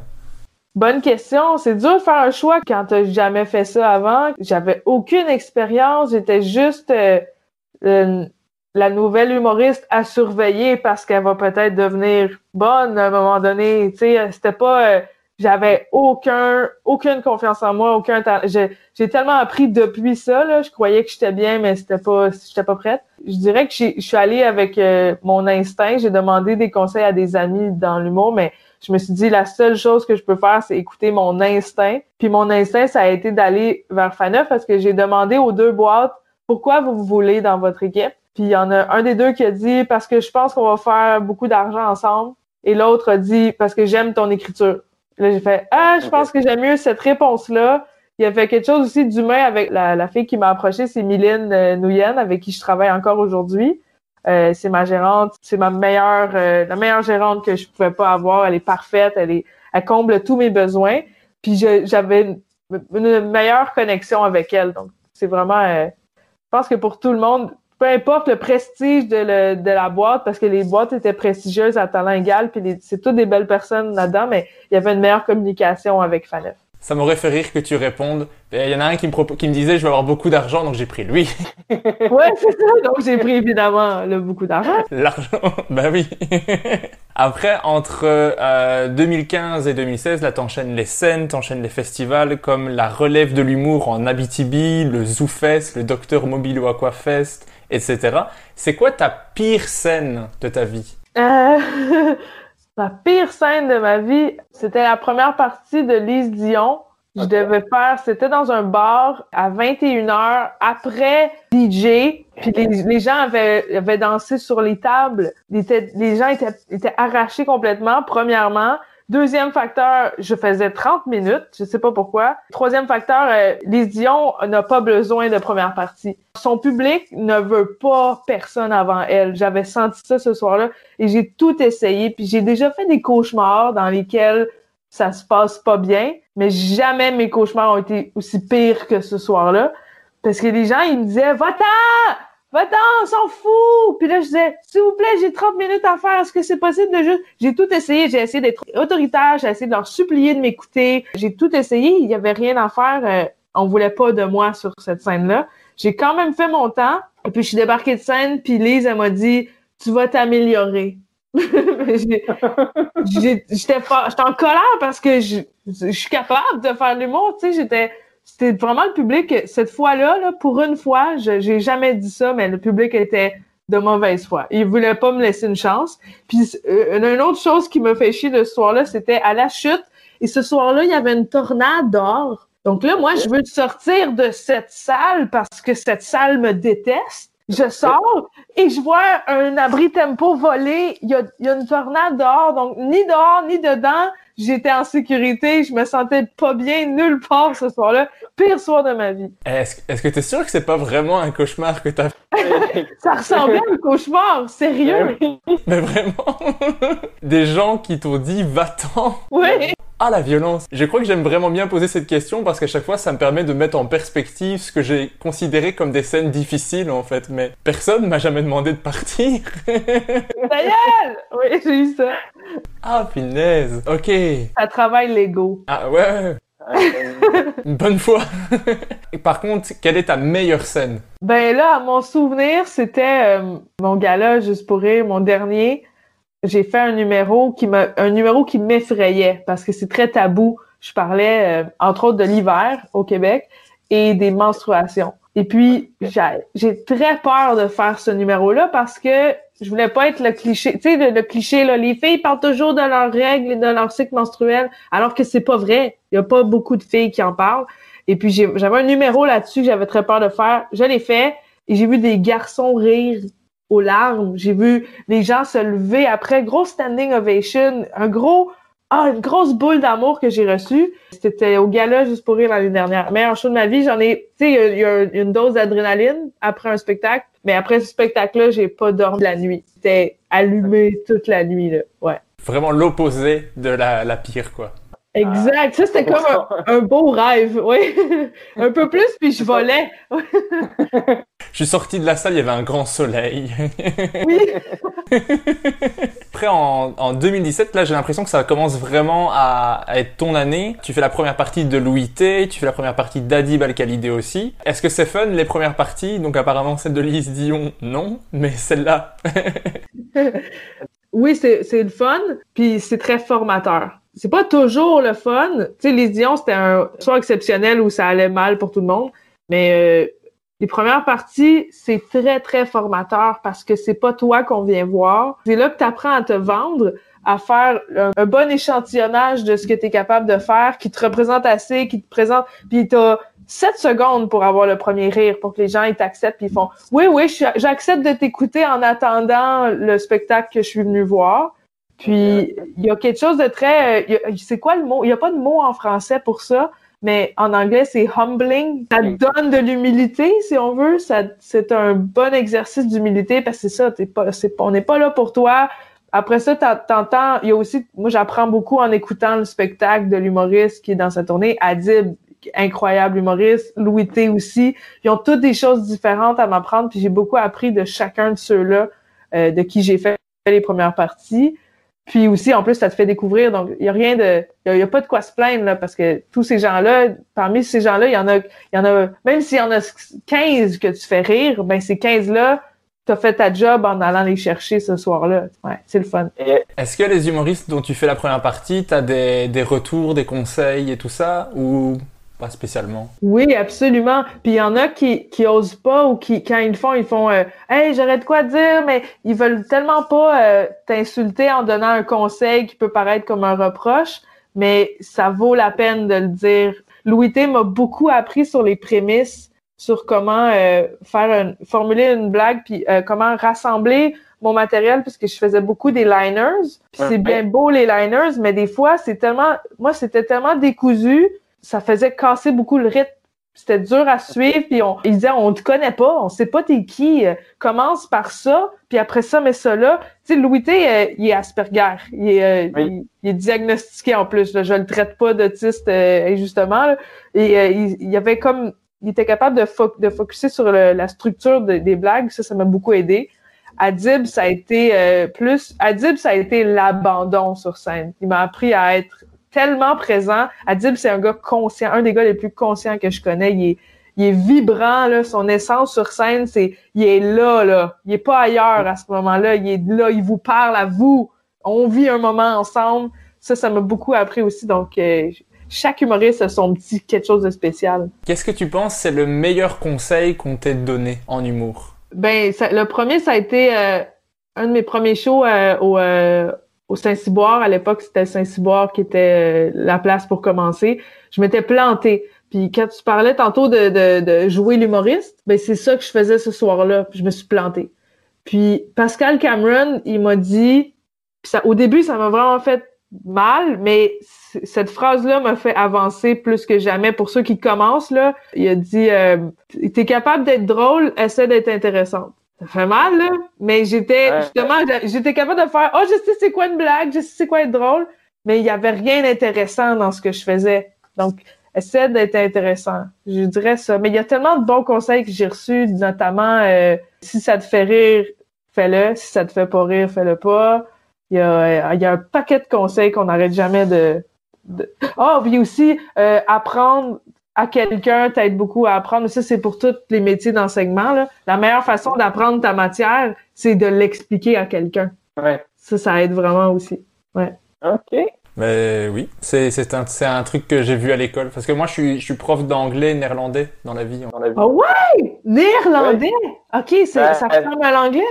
Bonne question. C'est dur de faire un choix quand t'as jamais fait ça avant. J'avais aucune expérience. J'étais juste euh, euh, la nouvelle humoriste à surveiller parce qu'elle va peut-être devenir bonne à un moment donné. Tu sais, c'était pas. euh, j'avais aucun, aucune confiance en moi, aucun. J'ai, tellement appris depuis ça. Là, je croyais que j'étais bien, mais c'était pas, j'étais pas prête. Je dirais que je suis allée avec euh, mon instinct. J'ai demandé des conseils à des amis dans l'humour, mais je me suis dit la seule chose que je peux faire, c'est écouter mon instinct. Puis mon instinct, ça a été d'aller vers Faneuf parce que j'ai demandé aux deux boîtes pourquoi vous voulez dans votre équipe? Puis il y en a un des deux qui a dit parce que je pense qu'on va faire beaucoup d'argent ensemble. Et l'autre a dit parce que j'aime ton écriture. Là, j'ai fait Ah, je pense que j'aime mieux cette réponse-là. Il y a fait quelque chose aussi d'humain avec la, la fille qui m'a approché, c'est Mylène euh, Nouyen, avec qui je travaille encore aujourd'hui. Euh, c'est ma gérante, c'est ma meilleure, euh, la meilleure gérante que je pouvais pas avoir. Elle est parfaite, elle est, elle comble tous mes besoins. Puis je- j'avais une, une meilleure connexion avec elle. Donc c'est vraiment, euh, je pense que pour tout le monde, peu importe le prestige de, le- de la boîte, parce que les boîtes étaient prestigieuses à talent égal, puis c'est toutes des belles personnes là-dedans, mais il y avait une meilleure communication avec Faneuf. Ça m'aurait fait rire que tu répondes. Il y en a un qui me, qui me disait je vais avoir beaucoup d'argent, donc j'ai pris lui. <laughs> Ouais, c'est ça. Donc j'ai pris évidemment le beaucoup d'argent. L'argent, <laughs> bah oui. <laughs> Après, entre euh, 2015 et 2016, là, t'enchaînes les scènes, t'enchaînes les festivals comme la relève de l'humour en Abitibi, le ZooFest, le Docteur Mobile Aquafest, etc. C'est quoi ta pire scène de ta vie? Euh, <laughs> la pire scène de ma vie, c'était la première partie de Lise Dion. Je devais faire, c'était dans un bar à 21h après DJ. Puis les, les gens avaient, avaient dansé sur les tables. Étaient- les gens étaient, étaient arrachés complètement, premièrement. Deuxième facteur, je faisais 30 minutes, je sais pas pourquoi. Troisième facteur, euh, Dion n'a pas besoin de première partie. Son public ne veut pas personne avant elle. J'avais senti ça ce soir-là et j'ai tout essayé. Puis j'ai déjà fait des cauchemars dans lesquels ça se passe pas bien, mais jamais mes cauchemars ont été aussi pires que ce soir-là. Parce que les gens, ils me disaient, va-t'en! Va-t'en, on s'en fout! Puis là, je disais, s'il vous plaît, j'ai 30 minutes à faire. Est-ce que c'est possible de juste... J'ai tout essayé. J'ai essayé d'être autoritaire. J'ai essayé de leur supplier de m'écouter. J'ai tout essayé. Il y avait rien à faire. Euh, on voulait pas de moi sur cette scène-là. J'ai quand même fait mon temps. Et puis, je suis débarquée de scène. Puis Lise, elle m'a dit, tu vas t'améliorer. <laughs> j'étais en colère parce que je, je suis capable de faire l'humour, tu sais, j'étais c'était vraiment le public, cette fois-là, là, pour une fois, je j'ai jamais dit ça, mais le public était de mauvaise foi. Il voulait pas me laisser une chance. Puis euh, une autre chose qui me fait chier ce soir-là, c'était à la chute. Et ce soir-là, il y avait une tornade d'or. Donc là, moi, je veux sortir de cette salle parce que cette salle me déteste. Je sors et je vois un abri tempo voler. Il y a, il y a une tornade dehors, donc ni dehors ni dedans j'étais en sécurité, je me sentais pas bien nulle part ce soir-là. Pire soir de ma vie. Est-ce est que t'es sûr que c'est pas vraiment un cauchemar que t'as fait? <laughs> Ça ressemblait à un cauchemar, sérieux. Mais vraiment? <laughs> Des gens qui t'ont dit va-t'en. Oui. Ah la violence Je crois que j'aime vraiment bien poser cette question parce qu'à chaque fois ça me permet de mettre en perspective ce que j'ai considéré comme des scènes difficiles en fait, mais personne m'a jamais demandé de partir. <laughs> D'ailleurs Oui, j'ai eu ça. Ah punaise Ok. Ça travaille l'ego. Ah ouais <laughs> Une bonne fois. Et par contre, quelle est ta meilleure scène? Ben là, à mon souvenir, c'était euh, mon gala juste pour rire, mon dernier j'ai fait un numéro qui me, un numéro qui m'effrayait parce que c'est très tabou. Je parlais, euh, entre autres, de l'hiver au Québec et des menstruations. Et puis, j'ai très peur de faire ce numéro-là parce que je voulais pas être le cliché. Tu sais, le, cliché, là, les filles parlent toujours de leurs règles et de leur cycle menstruel, alors que c'est pas vrai. Il y a pas beaucoup de filles qui en parlent. Et puis, j'avais un numéro là-dessus que j'avais très peur de faire. Je l'ai fait et j'ai vu des garçons rire aux larmes. J'ai vu les gens se lever après, gros standing ovation, un gros, ah, une grosse boule d'amour que j'ai reçue. C'était au gala juste pour rire l'année dernière. Meilleur show de ma vie, j'en ai, tu sais, il y, a une dose d'adrénaline après un spectacle. Mais après ce spectacle-là, j'ai pas dormi la nuit. C'était allumé toute la nuit, là. Ouais. Vraiment l'opposé de la, la pire, quoi. Exact. Ça, c'était comme un, beau rêve. Oui. <laughs> un peu plus, puis je volais. <laughs> je suis sorti de la salle, il y avait un grand soleil. oui. <laughs> Après, en, en, 2017, là, j'ai l'impression que ça commence vraiment à, être ton année. Tu fais la première partie de Louis T, tu fais la première partie d'Adi Balkalidé aussi. Est-ce que c'est fun, les premières parties? Donc, apparemment, celle de Lise Dion, non. Mais celle-là. oui, c'est le fun, puis c'est très formateur c'est pas toujours le fun. Tu sais, les Dion, c'était un soir exceptionnel où ça allait mal pour tout le monde. Mais euh, les premières parties, c'est très, très formateur parce que c'est pas toi qu'on vient voir. C'est là que tu apprends à te vendre, à faire un, bon échantillonnage de ce que tu es capable de faire, qui te représente assez, qui te présente. Puis t'as 7 secondes pour avoir le premier rire, pour que les gens ils t'acceptent puis ils font « Oui, oui, j'accepte de t'écouter en attendant le spectacle que je suis venu voir. » Puis il y a quelque chose de très, c'est quoi le mot? Il y a pas de mot en français pour ça, mais en anglais c'est humbling. Ça donne de l'humilité si on veut. Ça, c'est un bon exercice d'humilité parce que c'est ça. T'es pas, c'est, on n'est pas là pour toi. Après ça, t'entends. Il y a aussi, moi j'apprends beaucoup en écoutant le spectacle de l'humoriste qui est dans sa tournée. Adib, incroyable humoriste. Louis T aussi. Ils ont toutes des choses différentes à m'apprendre. Puis j'ai beaucoup appris de chacun de ceux-là euh, de qui j'ai fait les premières parties. Puis aussi, en plus, ça te fait découvrir. Donc, il a rien de, il a pas de quoi se plaindre là, parce que tous ces gens-là, parmi ces gens-là, il y en a, y en a, même s'il y en a 15 que tu fais rire, ben ces 15-là, t'as fait ta job en allant les chercher ce soir-là. Ouais, c'est le fun. Est-ce que les humoristes dont tu fais la première partie, t'as des, des retours, des conseils et tout ça, ou pas spécialement. Oui, absolument. Puis il y en a qui qui osent pas ou qui quand ils le font, ils font euh, "Hey, j'aurais de quoi dire", mais ils veulent tellement pas euh, t'insulter en donnant un conseil qui peut paraître comme un reproche, mais ça vaut la peine de le dire. Louis T m'a beaucoup appris sur les prémices sur comment euh, faire un, formuler une blague puis euh, comment rassembler mon matériel puisque je faisais beaucoup des liners. Puis c'est bien beau les liners, mais des fois c'est tellement moi c'était tellement décousu, ça faisait casser beaucoup le rythme. C'était dur à suivre puis on ils disaient on te connaît pas, on sait pas t'es qui, euh, commence par ça puis après ça mets ça là. Tu sais Louis T euh, il est Asperger, il est, euh, il, il est diagnostiqué en plus là. je le traite pas d'autiste injustement là. et il, il avait comme il était capable de, fo de focuser sur le, la structure de, des blagues, ça ça m'a beaucoup aidé. Adib, ça a été euh, plus. Adib, ça a été l'abandon sur scène. Il m'a appris à être tellement présent. Adib, c'est un gars conscient, un des gars les plus conscients que je connais. Il est, il est vibrant, là. Son essence sur scène, c'est, il est là, là. Il est pas ailleurs à ce moment-là. Il est là. Il vous parle à vous. On vit un moment ensemble. Ça, ça m'a beaucoup appris aussi. Donc, euh, chaque humoriste a son petit quelque chose de spécial. Qu'est-ce que tu penses c'est le meilleur conseil qu'on t'ait donné en humour? Ben, ça, le premier, ça a été euh, un de mes premiers shows euh, au, au Saint-Cyboire. À l'époque, c'était Saint-Cyboire qui était la place pour commencer. Je m'étais plantée. Puis quand tu parlais tantôt de, de, de jouer l'humoriste, ben c'est ça que je faisais ce soir-là. je me suis plantée. Puis Pascal Cameron, il m'a dit, ça, au début, ça m'a vraiment fait mal, mais cette phrase-là m'a fait avancer plus que jamais. Pour ceux qui commencent, là, il a dit euh, T'es capable d'être drôle, essaie d'être intéressante. Ça fait mal, là, mais j'étais justement, j'étais capable de faire Oh, je sais c'est quoi une blague, je sais c'est quoi être drôle, mais il y avait rien d'intéressant dans ce que je faisais. Donc, essaie d'être intéressant. Je dirais ça. Mais il y a tellement de bons conseils que j'ai reçus, notamment euh, si ça te fait rire, fais-le. Si ça te fait pas rire, fais-le pas. Il y a, il y a un paquet de conseils qu'on n'arrête jamais de, ah, oh, puis aussi, euh, apprendre à quelqu'un t'aide beaucoup à apprendre. Ça, c'est pour tous les métiers d'enseignement. La meilleure façon d'apprendre ta matière, c'est de l'expliquer à quelqu'un. Ouais. Ça, ça aide vraiment aussi. Ouais. OK. Mais oui, c'est, c'est, un, c'est un truc que j'ai vu à l'école. Parce que moi, je suis, je suis prof d'anglais néerlandais dans la vie. Dans la vie. Ah ouais! Néerlandais? OK, c'est, ça ressemble à l'anglais?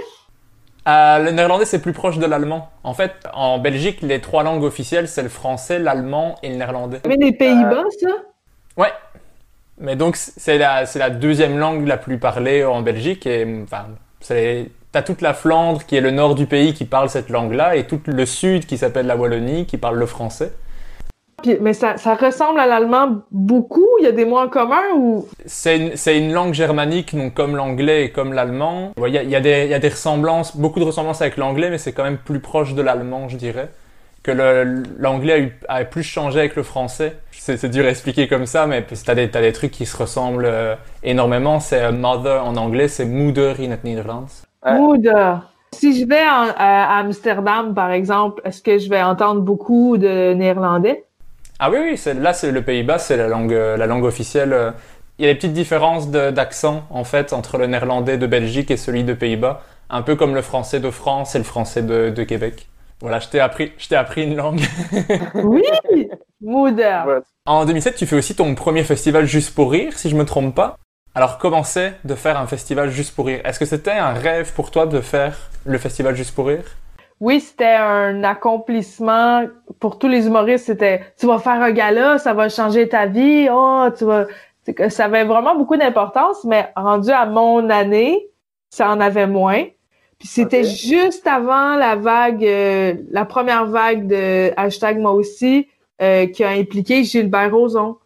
Euh, le néerlandais, c'est plus proche de l'allemand. En fait, en Belgique, les trois langues officielles, c'est le français, l'allemand et le néerlandais. Mais les Pays-Bas, ça? Ouais. Mais donc, c'est la, c'est la deuxième langue la plus parlée en Belgique. Et, enfin, c'est, t'as toute la Flandre, qui est le nord du pays, qui parle cette langue-là, et tout le sud, qui s'appelle la Wallonie, qui parle le français mais ça, ça ressemble à l'allemand beaucoup? Il y a des mots en commun ou? C'est une, c'est une langue germanique, donc comme l'anglais et comme l'allemand. Il y a, y, a des, il y a des ressemblances, beaucoup de ressemblances avec l'anglais, mais c'est quand même plus proche de l'allemand, je dirais. Que le, l'anglais a, eu, a plus changé avec le français. C'est, c'est dur à expliquer comme ça, mais t'as des, t'as des trucs qui se ressemblent euh, énormément. C'est euh, mother en anglais, c'est moeder in het Nederlands. Moeder. Si je vais en, à Amsterdam, par exemple, est-ce que je vais entendre beaucoup de néerlandais? Ah oui, oui, c'est, là, c'est le Pays-Bas, c'est la langue, euh, la langue officielle. Il y a des petites différences de, d'accent, en fait, entre le néerlandais de Belgique et celui de Pays-Bas. Un peu comme le français de France et le français de, de Québec. Voilà, je t'ai appris, je t'ai appris une langue. oui, <laughs> En 2007, tu fais aussi ton premier festival Juste pour rire, si je me trompe pas. Alors, comment c'est de faire un festival Juste pour rire? Est-ce que c'était un rêve pour toi de faire le festival Juste pour rire? Oui, c'était un accomplissement pour tous les humoristes. C'était, tu vas faire un gala, ça va changer ta vie. Oh, tu vas, ça avait vraiment beaucoup d'importance, mais rendu à mon année, ça en avait moins. Puis c'était juste avant la vague, euh, la première vague de hashtag moi aussi, euh, qui a impliqué Gilbert Rozon.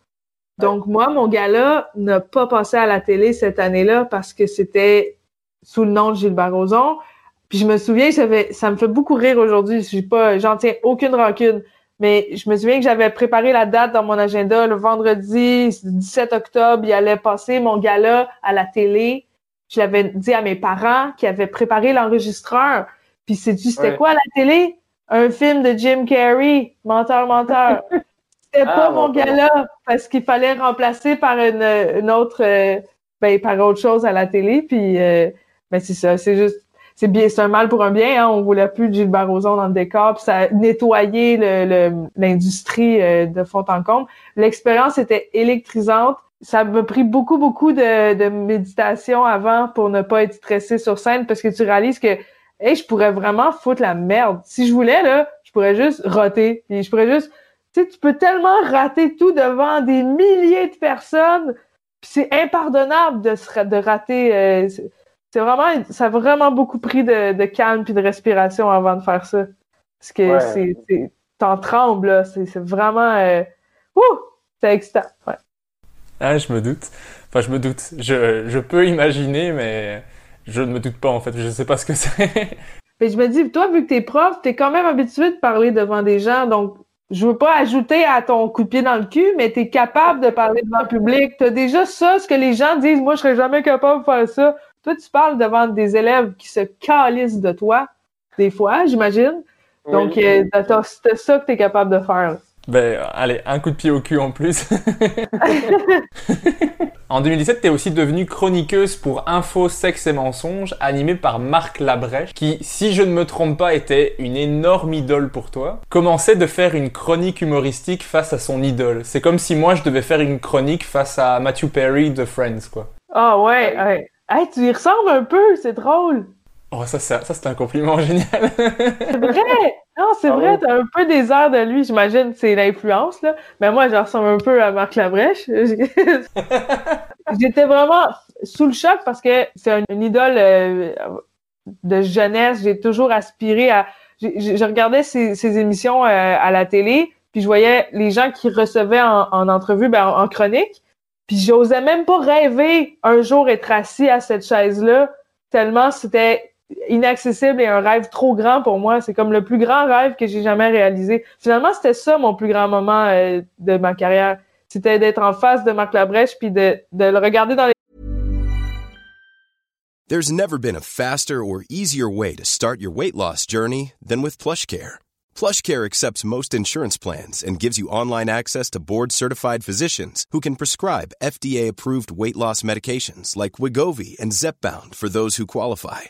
Donc moi, mon gala n'a pas passé à la télé cette année-là parce que c'était sous le nom de Gilbert Rozon. Puis je me souviens, ça, ça me fait beaucoup rire aujourd'hui. Je pas, j'en tiens aucune rancune. Mais je me souviens que j'avais préparé la date dans mon agenda le vendredi 17 octobre. Il allait passer mon gala à la télé. Je l'avais dit à mes parents qui avaient préparé l'enregistreur. Puis c'est tu c'était quoi à la télé? Un film de Jim Carrey, menteur, menteur. <laughs> C'était pas ah, mon gala parce qu'il fallait remplacer par une, une autre, euh, ben, par autre chose à la télé. Puis, euh, ben c'est ça. C'est juste c'est bien, c'est un mal pour un bien. Hein. On voulait plus de Gilles Rozon dans le décor, puis ça a nettoyé l'industrie le, euh, de fond en comble. L'expérience était électrisante. Ça m'a pris beaucoup, beaucoup de, de, méditation avant pour ne pas être stressé sur scène parce que tu réalises que hey, je pourrais vraiment foutre la merde. Si je voulais, là, je pourrais juste roter. Puis je pourrais juste. Tu sais, tu peux tellement rater tout devant des milliers de personnes Puis c'est impardonnable de, se, de rater. euh, c'est vraiment, ça a vraiment beaucoup pris de, de calme puis de respiration avant de faire ça. Parce que Ouais. c'est, t'en trembles, là. C'est, c'est vraiment, euh, ouh, c'est excitant. Ouais. Ah, je me doute. Enfin, je me doute. Je, je peux imaginer, mais je ne me doute pas en fait. Je sais pas ce que c'est. <laughs> Mais je me dis, toi, vu que t'es prof, t'es quand même habitué de parler devant des gens, donc je veux pas ajouter à ton coup de pied dans le cul, mais t'es capable de parler devant le public. T'as déjà ça, ce que les gens disent, moi, je serais jamais capable de faire ça. Toi, tu parles devant des élèves qui se calissent de toi, des fois, j'imagine. Donc, Oui. euh, t'as- c'est ça que t'es capable de faire. Ben, allez, un coup de pied au cul en plus. <laughs> en 2017, t'es aussi devenue chroniqueuse pour Info, Sexe et Mensonges, animée par Marc Labrèche, qui, si je ne me trompe pas, était une énorme idole pour toi. Commençait de faire une chronique humoristique face à son idole. C'est comme si moi, je devais faire une chronique face à Matthew Perry de Friends, quoi. Ah ouais, ouais. Hey, tu y ressembles un peu, c'est drôle. Oh, ça, ça, ça c'est un compliment <laughs> génial. C'est vrai! Non, c'est Ah vrai, oui. t'as un peu des airs de lui, j'imagine, c'est l'influence, là. Mais moi, je ressemble un peu à Marc Labrèche. <laughs> J'étais vraiment sous le choc parce que c'est un- une idole euh, de jeunesse. J'ai toujours aspiré à... Je regardais ces, ces émissions euh, à la télé, puis je voyais les gens qui recevaient en, en entrevue, ben, en, en chronique, puis j'osais même pas rêver un jour être assis à cette chaise-là, tellement c'était inaccessible et un rêve trop grand pour moi. C'est comme le plus grand rêve que j'ai jamais réalisé. Finalement, c'était ça mon plus grand moment euh, de ma carrière. C'était d'être en face de Marc Labrèche puis de, de le regarder dans les There's never been a faster or easier way to start your weight loss journey than with PlushCare. PlushCare accepts most insurance plans and gives you online access to board-certified physicians who can prescribe FDA-approved weight loss medications like Wigovi and Zepbound for those who qualify.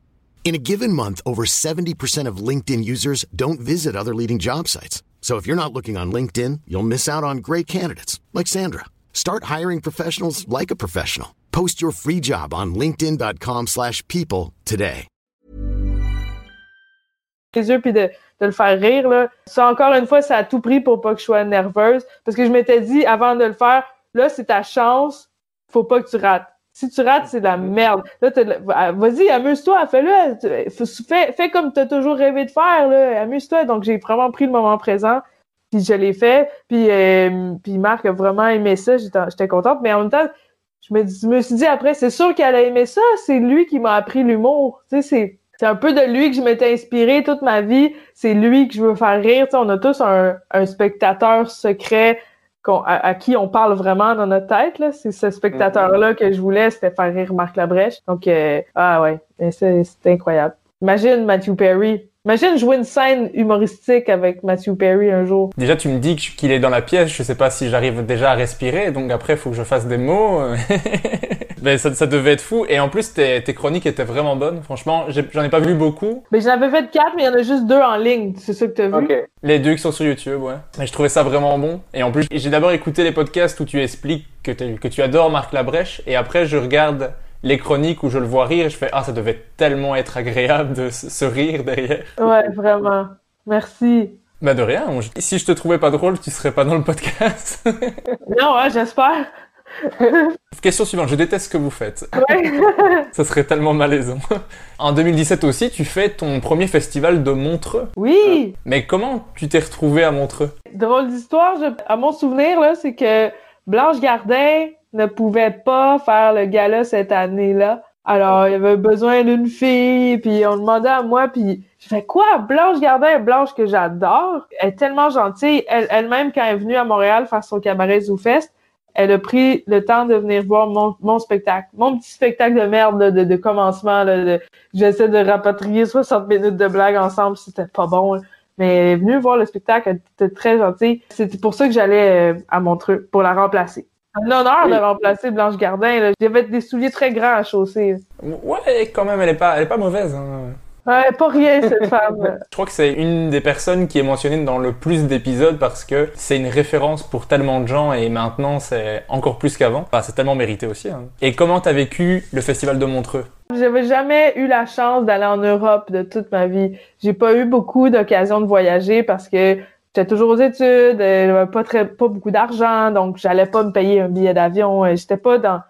In a given month, over 70% of LinkedIn users don't visit other leading job sites. So if you're not looking on LinkedIn, you'll miss out on great candidates like Sandra. Start hiring professionals like a professional. Post your free job on linkedin.com/people today. les yeux puis de, de le faire rire là. Ça encore une fois, ça a tout pris pour pas que je sois nerveuse parce que je m'étais dit avant de le faire, là c'est ta chance, faut pas que tu rates. Si tu rates, c'est de la merde. Là, ah, vas-y, amuse-toi, fais-le. Tu- Fais, comme t'as toujours rêvé de faire, là. Amuse-toi. Donc, j'ai vraiment pris le moment présent. Puis je l'ai fait. Puis, euh, puis Marc a vraiment aimé ça. J'étais contente. Mais en même temps, je me, je suis dit après, c'est sûr qu'elle a aimé ça. C'est lui qui m'a appris l'humour. Tu c'est, c'est un peu de lui que je m'étais inspirée toute ma vie. C'est lui que je veux faire rire. Tu sais, on a tous un spectateur secret à, à qui on parle vraiment dans notre tête. Là. C'est ce spectateur-là que je voulais, c'était faire rire Marc Labrèche. Donc, euh, ah ouais, c'est incroyable. Imagine Matthew Perry. Imagine jouer une scène humoristique avec Matthew Perry un jour. Déjà, tu me dis qu'il est dans la pièce, je sais pas si j'arrive déjà à respirer, donc après, il faut que je fasse des mots. Mais <laughs> ça, ça devait être fou. Et en plus, tes, tes chroniques étaient vraiment bonnes. Franchement, j'en ai pas vu beaucoup. Mais j'en avais fait quatre, mais il y en a juste deux en ligne. C'est ça que t'as vu? Les deux qui sont sur YouTube, ouais. Mais je trouvais ça vraiment bon. Et en plus, j'ai d'abord écouté les podcasts où tu expliques que tu adores Marc Labrèche. Et après, je regarde les chroniques où je le vois rire je fais Ah, ça devait tellement être agréable de se rire derrière. Ouais, vraiment. Merci. Bah de rien. Si je te trouvais pas drôle, tu serais pas dans le podcast. <laughs> Non, ouais, j'espère. <laughs> Question suivante. Je déteste ce que vous faites. Ouais. <laughs> Ça serait tellement malaisant. En 2017 aussi, tu fais ton premier festival de Montreux. Oui! Mais comment tu t'es retrouvé à Montreux? Drôle d'histoire, je- à mon souvenir, là, c'est que Blanche Gardin ne pouvait pas faire le gala cette année-là. Alors, il avait besoin d'une fille, puis on demandait à moi, puis je fais quoi? Blanche Gardin, Blanche que j'adore, elle est tellement gentille. Elle- Elle-même, quand elle est venue à Montréal faire son cabaret ZooFest, elle a pris le temps de venir voir mon, mon spectacle. Mon petit spectacle de merde de, de commencement. J'essaie de rapatrier 60 minutes de blagues ensemble, c'était pas bon. là. Mais elle est venue voir le spectacle, elle était très gentille. C'était pour ça que j'allais euh, à Montreux, pour la remplacer. Un honneur de remplacer Blanche Gardin. Là. J'avais des souliers très grands à chausser. Ouais, quand même, elle est pas, elle est pas mauvaise. Hein. Ouais, pas rien cette <laughs> femme. Je crois que c'est une des personnes qui est mentionnée dans le plus d'épisodes parce que c'est une référence pour tellement de gens et maintenant c'est encore plus qu'avant. Enfin, c'est tellement mérité aussi. Hein. Et comment t'as vécu le festival de Montreux? J'avais jamais eu la chance d'aller en Europe de toute ma vie. J'ai pas eu beaucoup d'occasions de voyager parce que j'étais toujours aux études, j'avais pas très pas beaucoup d'argent, donc j'allais pas me payer un billet d'avion. J'étais pas dans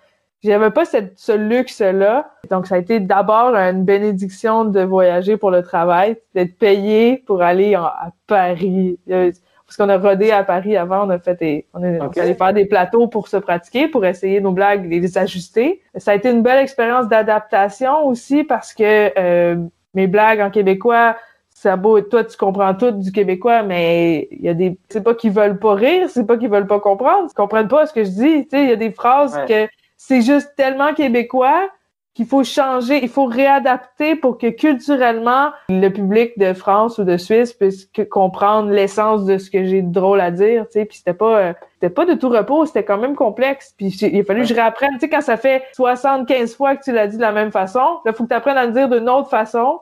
j'avais pas cette, ce luxe-là. Donc, ça a été d'abord une bénédiction de voyager pour le travail, d'être payé pour aller à Paris. Euh, parce qu'on a rodé à Paris avant, on a fait des, on, est, allé faire des plateaux pour se pratiquer, pour essayer nos blagues, les ajuster. Ça a été une belle expérience d'adaptation aussi parce que euh, mes blagues en québécois, ça beau, toi tu comprends tout du québécois, mais il y a des, c'est pas qu'ils veulent pas rire, c'est pas qu'ils veulent pas comprendre, ils comprennent pas ce que je dis. Tu sais, il y a des phrases que c'est juste tellement québécois qu'il faut changer, il faut réadapter pour que culturellement le public de France ou de Suisse puisse comprendre l'essence de ce que j'ai de drôle à dire, tu sais, puis c'était pas euh, c'était pas de tout repos, c'était quand même complexe, puis il a fallu que je réapprenne, tu sais quand ça fait 75 fois que tu l'as dit de la même façon, il faut que tu apprennes à le dire d'une autre façon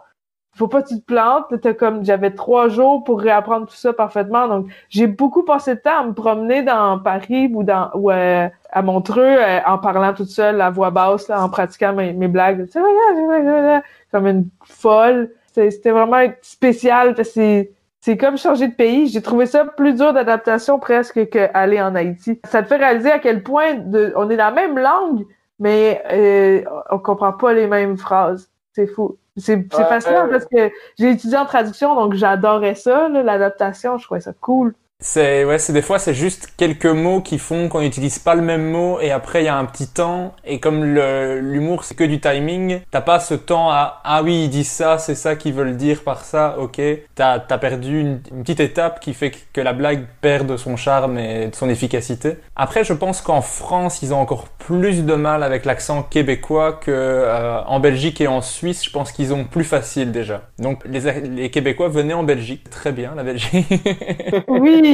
faut pas que tu te plantes. T'as comme j'avais trois jours pour réapprendre tout ça parfaitement. Donc j'ai beaucoup passé de temps à me promener dans Paris ou dans ou euh, à Montreux euh, en parlant toute seule à voix basse, là, en pratiquant mes, mes blagues. Comme une folle. C'était vraiment spécial. C'est c'est comme changer de pays. J'ai trouvé ça plus dur d'adaptation presque qu'aller en Haïti. Ça te fait réaliser à quel point de, on est la même langue, mais euh, on comprend pas les mêmes phrases. C'est fou. C'est fascinant parce que j'ai étudié en traduction, donc j'adorais ça, l'adaptation, je trouvais ça cool. C'est ouais, c'est des fois c'est juste quelques mots qui font qu'on n'utilise pas le même mot et après il y a un petit temps et comme l'humour c'est que du timing, t'as pas ce temps à ah oui ils disent ça, c'est ça qu'ils veulent dire par ça, ok, t'as as perdu une, petite étape qui fait que la blague perd de son charme et de son efficacité. Après je pense qu'en France ils ont encore plus de mal avec l'accent québécois que euh, en Belgique et en Suisse, je pense qu'ils ont plus facile déjà. Donc les, les Québécois venaient en Belgique, très bien la Belgique. <laughs> <laughs> oui.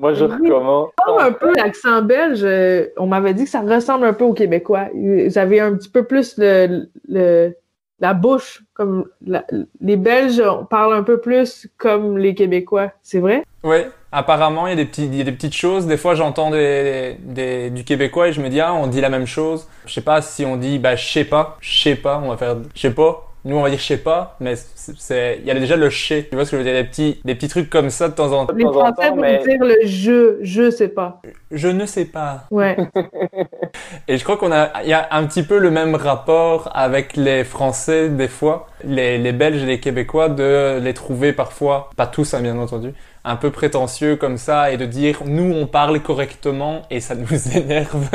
Moi, je recommande. un peu l'accent belge. Euh, on m'avait dit que ça ressemble un peu au québécois. J'avais un petit peu plus le, la bouche, comme les Belges parlent un peu plus comme les Québécois. C'est vrai? Oui, apparemment, il y, a des petits, il y a des petites choses. Des fois, j'entends des, du québécois et je me dis, ah, on dit la même chose. Je sais pas si on dit, bah, je sais pas, je sais pas, on va faire, je sais pas. Nous, on va dire je sais pas, mais c'est, il y a déjà le chez. Tu vois ce que je veux dire? Des petits, des petits trucs comme ça de temps en temps. Les Français vont dire le je, je sais pas. Je ne sais pas. Ouais. <laughs> Et je crois qu'on a, il y a un petit peu le même rapport avec les Français, des fois, les, les Belges et les Québécois, de les trouver parfois, pas tous, hein, bien entendu, un peu prétentieux comme ça et de dire nous on parle correctement et ça nous <laughs> énerve.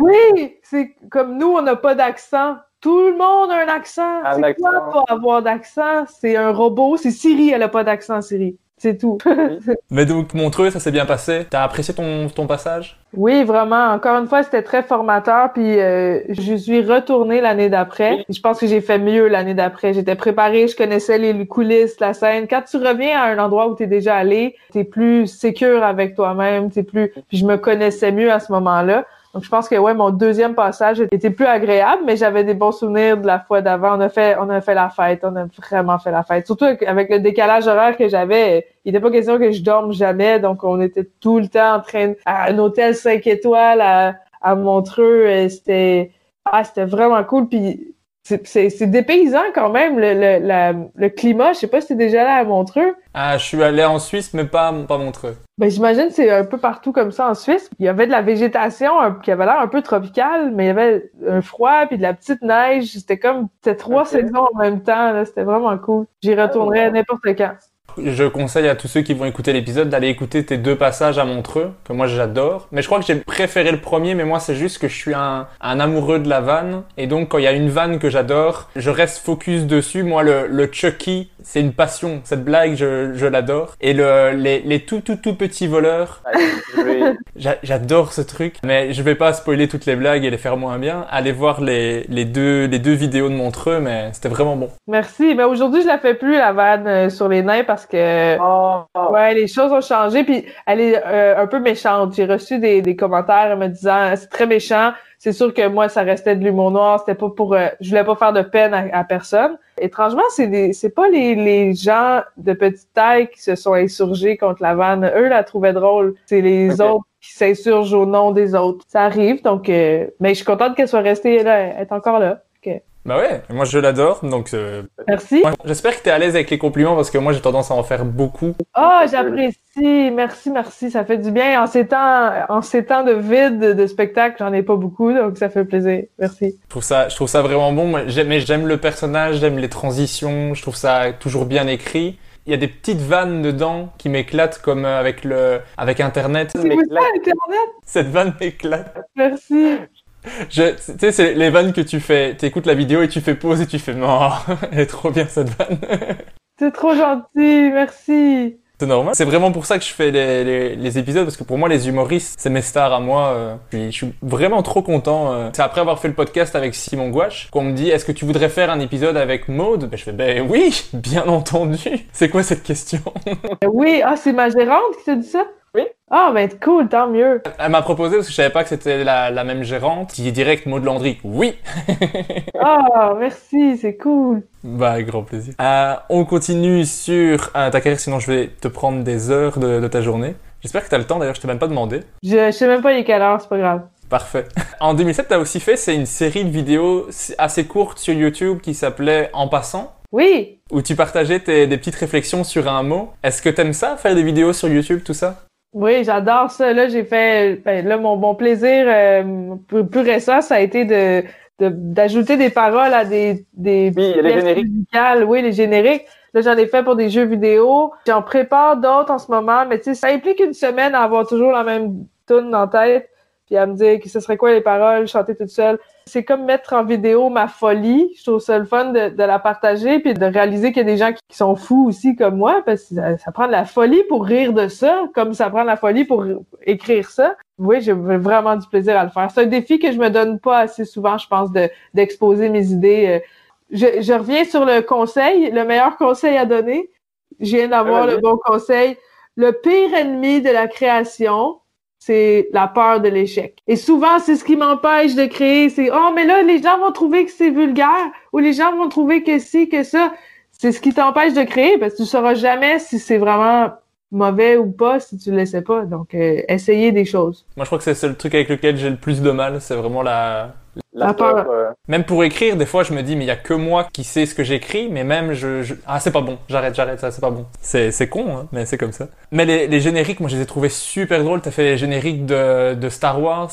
oui, c'est comme nous on n'a pas d'accent. Tout le monde a un accent. C'est quoi pas avoir d'accent? C'est un robot. C'est Siri, elle a pas d'accent, Siri. C'est tout. <laughs> Mais donc, Montreux, ça s'est bien passé. T'as apprécié ton, ton passage? Oui, vraiment. Encore une fois, c'était très formateur. Puis, euh, je suis retournée l'année d'après. Je pense que j'ai fait mieux l'année d'après. J'étais préparée, je connaissais les coulisses, la scène. Quand tu reviens à un endroit où t'es déjà allé, t'es plus sécure avec toi-même. T'es plus. Puis, je me connaissais mieux à ce moment-là. Donc, je pense que ouais, mon deuxième passage était plus agréable, mais j'avais des bons souvenirs de la fois d'avant. On a fait, on a fait la fête, on a vraiment fait la fête. Surtout avec le décalage horaire que j'avais, il n'était pas question que je dorme jamais, donc on était tout le temps en train à un hôtel 5 étoiles à, à Montreux. C'était, ah, c'était vraiment cool. Puis c'est dépaysant quand même, le, le, le climat. Je sais pas si t'es déjà là à Montreux. Ah, je suis allé en Suisse, mais pas, pas Montreux. Ben, j'imagine c'est un peu partout comme ça en Suisse. Il y avait de la végétation qui avait l'air un peu tropicale, mais il y avait un froid puis de la petite neige. C'était comme, c'était trois saisons en même temps. C'était vraiment cool. J'y retournerais ah, n'importe quand. Je conseille à tous ceux qui vont écouter l'épisode d'aller écouter tes deux passages à Montreux, que moi j'adore. Mais je crois que j'ai préféré le premier, mais moi c'est juste que je suis un, un, amoureux de la vanne. Et donc quand il y a une vanne que j'adore, je reste focus dessus. Moi le, le Chucky, c'est une passion. Cette blague, je, je l'adore. Et le, les, les tout, tout, tout petits voleurs, j'a- j'adore ce truc. Mais je vais pas spoiler toutes les blagues et les faire moins bien. Allez voir les, les deux, les deux vidéos de Montreux, mais c'était vraiment bon. Merci. Mais aujourd'hui, je la fais plus, la vanne euh, sur les nains, parce que ouais, les choses ont changé. Puis elle est euh, un peu méchante. J'ai reçu des, des commentaires me disant c'est très méchant. C'est sûr que moi, ça restait de l'humour noir. C'était pas pour. euh, je voulais pas faire de peine à, à personne. Étrangement, c'est des, c'est pas les, les gens de petite taille qui se sont insurgés contre la vanne. Eux la trouvaient drôle. C'est les autres qui s'insurgent au nom des autres. Ça arrive, donc. euh, mais je suis contente qu'elle soit restée là. Elle est encore là. Bah ouais, moi je l'adore, donc euh, Merci. j'espère que t'es à l'aise avec les compliments parce que moi j'ai tendance à en faire beaucoup. Ah, j'apprécie. Merci, merci. Ça fait du bien. En ces temps, en ces temps de vide de spectacle, j'en ai pas beaucoup, donc ça fait plaisir. Merci. Je trouve ça, je trouve ça vraiment bon. Mais j'aime le personnage, j'aime les transitions. Je trouve ça toujours bien écrit. Il y a des petites vannes dedans qui m'éclatent comme euh, avec le, avec Internet. C'est ça, Internet? Cette vanne m'éclate. Merci. Je, tu sais, c'est les vannes que tu fais. T'écoutes la vidéo et tu fais pause et tu fais non, <laughs> elle est trop bien cette vanne. C'est trop gentil. Merci. C'est normal. C'est vraiment pour ça que je fais les, les, les épisodes parce que pour moi les humoristes c'est mes stars à moi. euh. Puis je suis vraiment trop content. euh. C'est après avoir fait le podcast avec Simon Gouache qu'on me dit est-ce que tu voudrais faire un épisode avec Maude? Ben je fais ben oui, <laughs> bien entendu. C'est quoi cette question? Oui, ah, c'est ma gérante qui t'a dit ça? Oui. Ah, ben cool, tant mieux. Elle m'a proposé parce que je savais pas que c'était la, la même gérante. Qui est direct Maude Landry. Oui. <laughs> Ah, merci, c'est cool. Bah grand plaisir. Euh, on continue sur euh, ta carrière sinon je vais te prendre des heures de, de ta journée. J'espère que t'as le temps d'ailleurs je t'ai même pas demandé. Je, je sais même pas il est quelle heure, c'est pas grave. Parfait. <laughs> En 2007, t'as aussi fait, c'est une série de vidéos assez courte sur YouTube qui s'appelait En passant, Oui. où tu partageais tes, des petites réflexions sur un mot. Est-ce que t'aimes ça, faire des vidéos sur YouTube, tout ça? Oui, j'adore ça. Là, j'ai fait, ben, là, mon, mon plaisir euh, plus, plus récent, ça a été de de- d'ajouter des paroles à des des Oui, les pièces génériques. musicales. Oui, les génériques. Là, j'en ai fait pour des jeux vidéo. J'en prépare d'autres en ce moment, mais tu sais, ça implique une semaine à avoir toujours la même tune en tête, puis à me dire que ce serait quoi les paroles, chanter toute seule. C'est comme mettre en vidéo ma folie. Je trouve ça le fun de, de la partager, puis de réaliser qu'il y a des gens qui, qui sont fous aussi comme moi, parce que ça, ça prend de la folie pour rire de ça, comme ça prend de la folie pour écrire ça. Oui, j'ai vraiment du plaisir à le faire. C'est un défi que je me donne pas assez souvent, je pense, de d'exposer mes idées. euh. Je, je reviens sur le conseil, le meilleur conseil à donner. Je viens d'avoir Ah, vas-y. le bon conseil. Le pire ennemi de la création, c'est la peur de l'échec. Et souvent, c'est ce qui m'empêche de créer. C'est oh, mais là, les gens vont trouver que c'est vulgaire ou les gens vont trouver que ci, que ça. C'est ce qui t'empêche de créer parce que tu sauras jamais si c'est vraiment mauvais ou pas si tu le laissais pas. Donc, euh, essayez des choses. Moi, je crois que c'est le seul truc avec lequel j'ai le plus de mal, c'est vraiment la... Peur, euh, Même pour écrire, des fois, je me dis, mais il y a que moi qui sais ce que j'écris, mais même je, je- Ah, c'est pas bon, j'arrête, j'arrête, ça, c'est pas bon. C'est, c'est con, hein, mais c'est comme ça. Mais les, les génériques, moi, je les ai trouvés super drôles. T'as fait les génériques de, de Star Wars,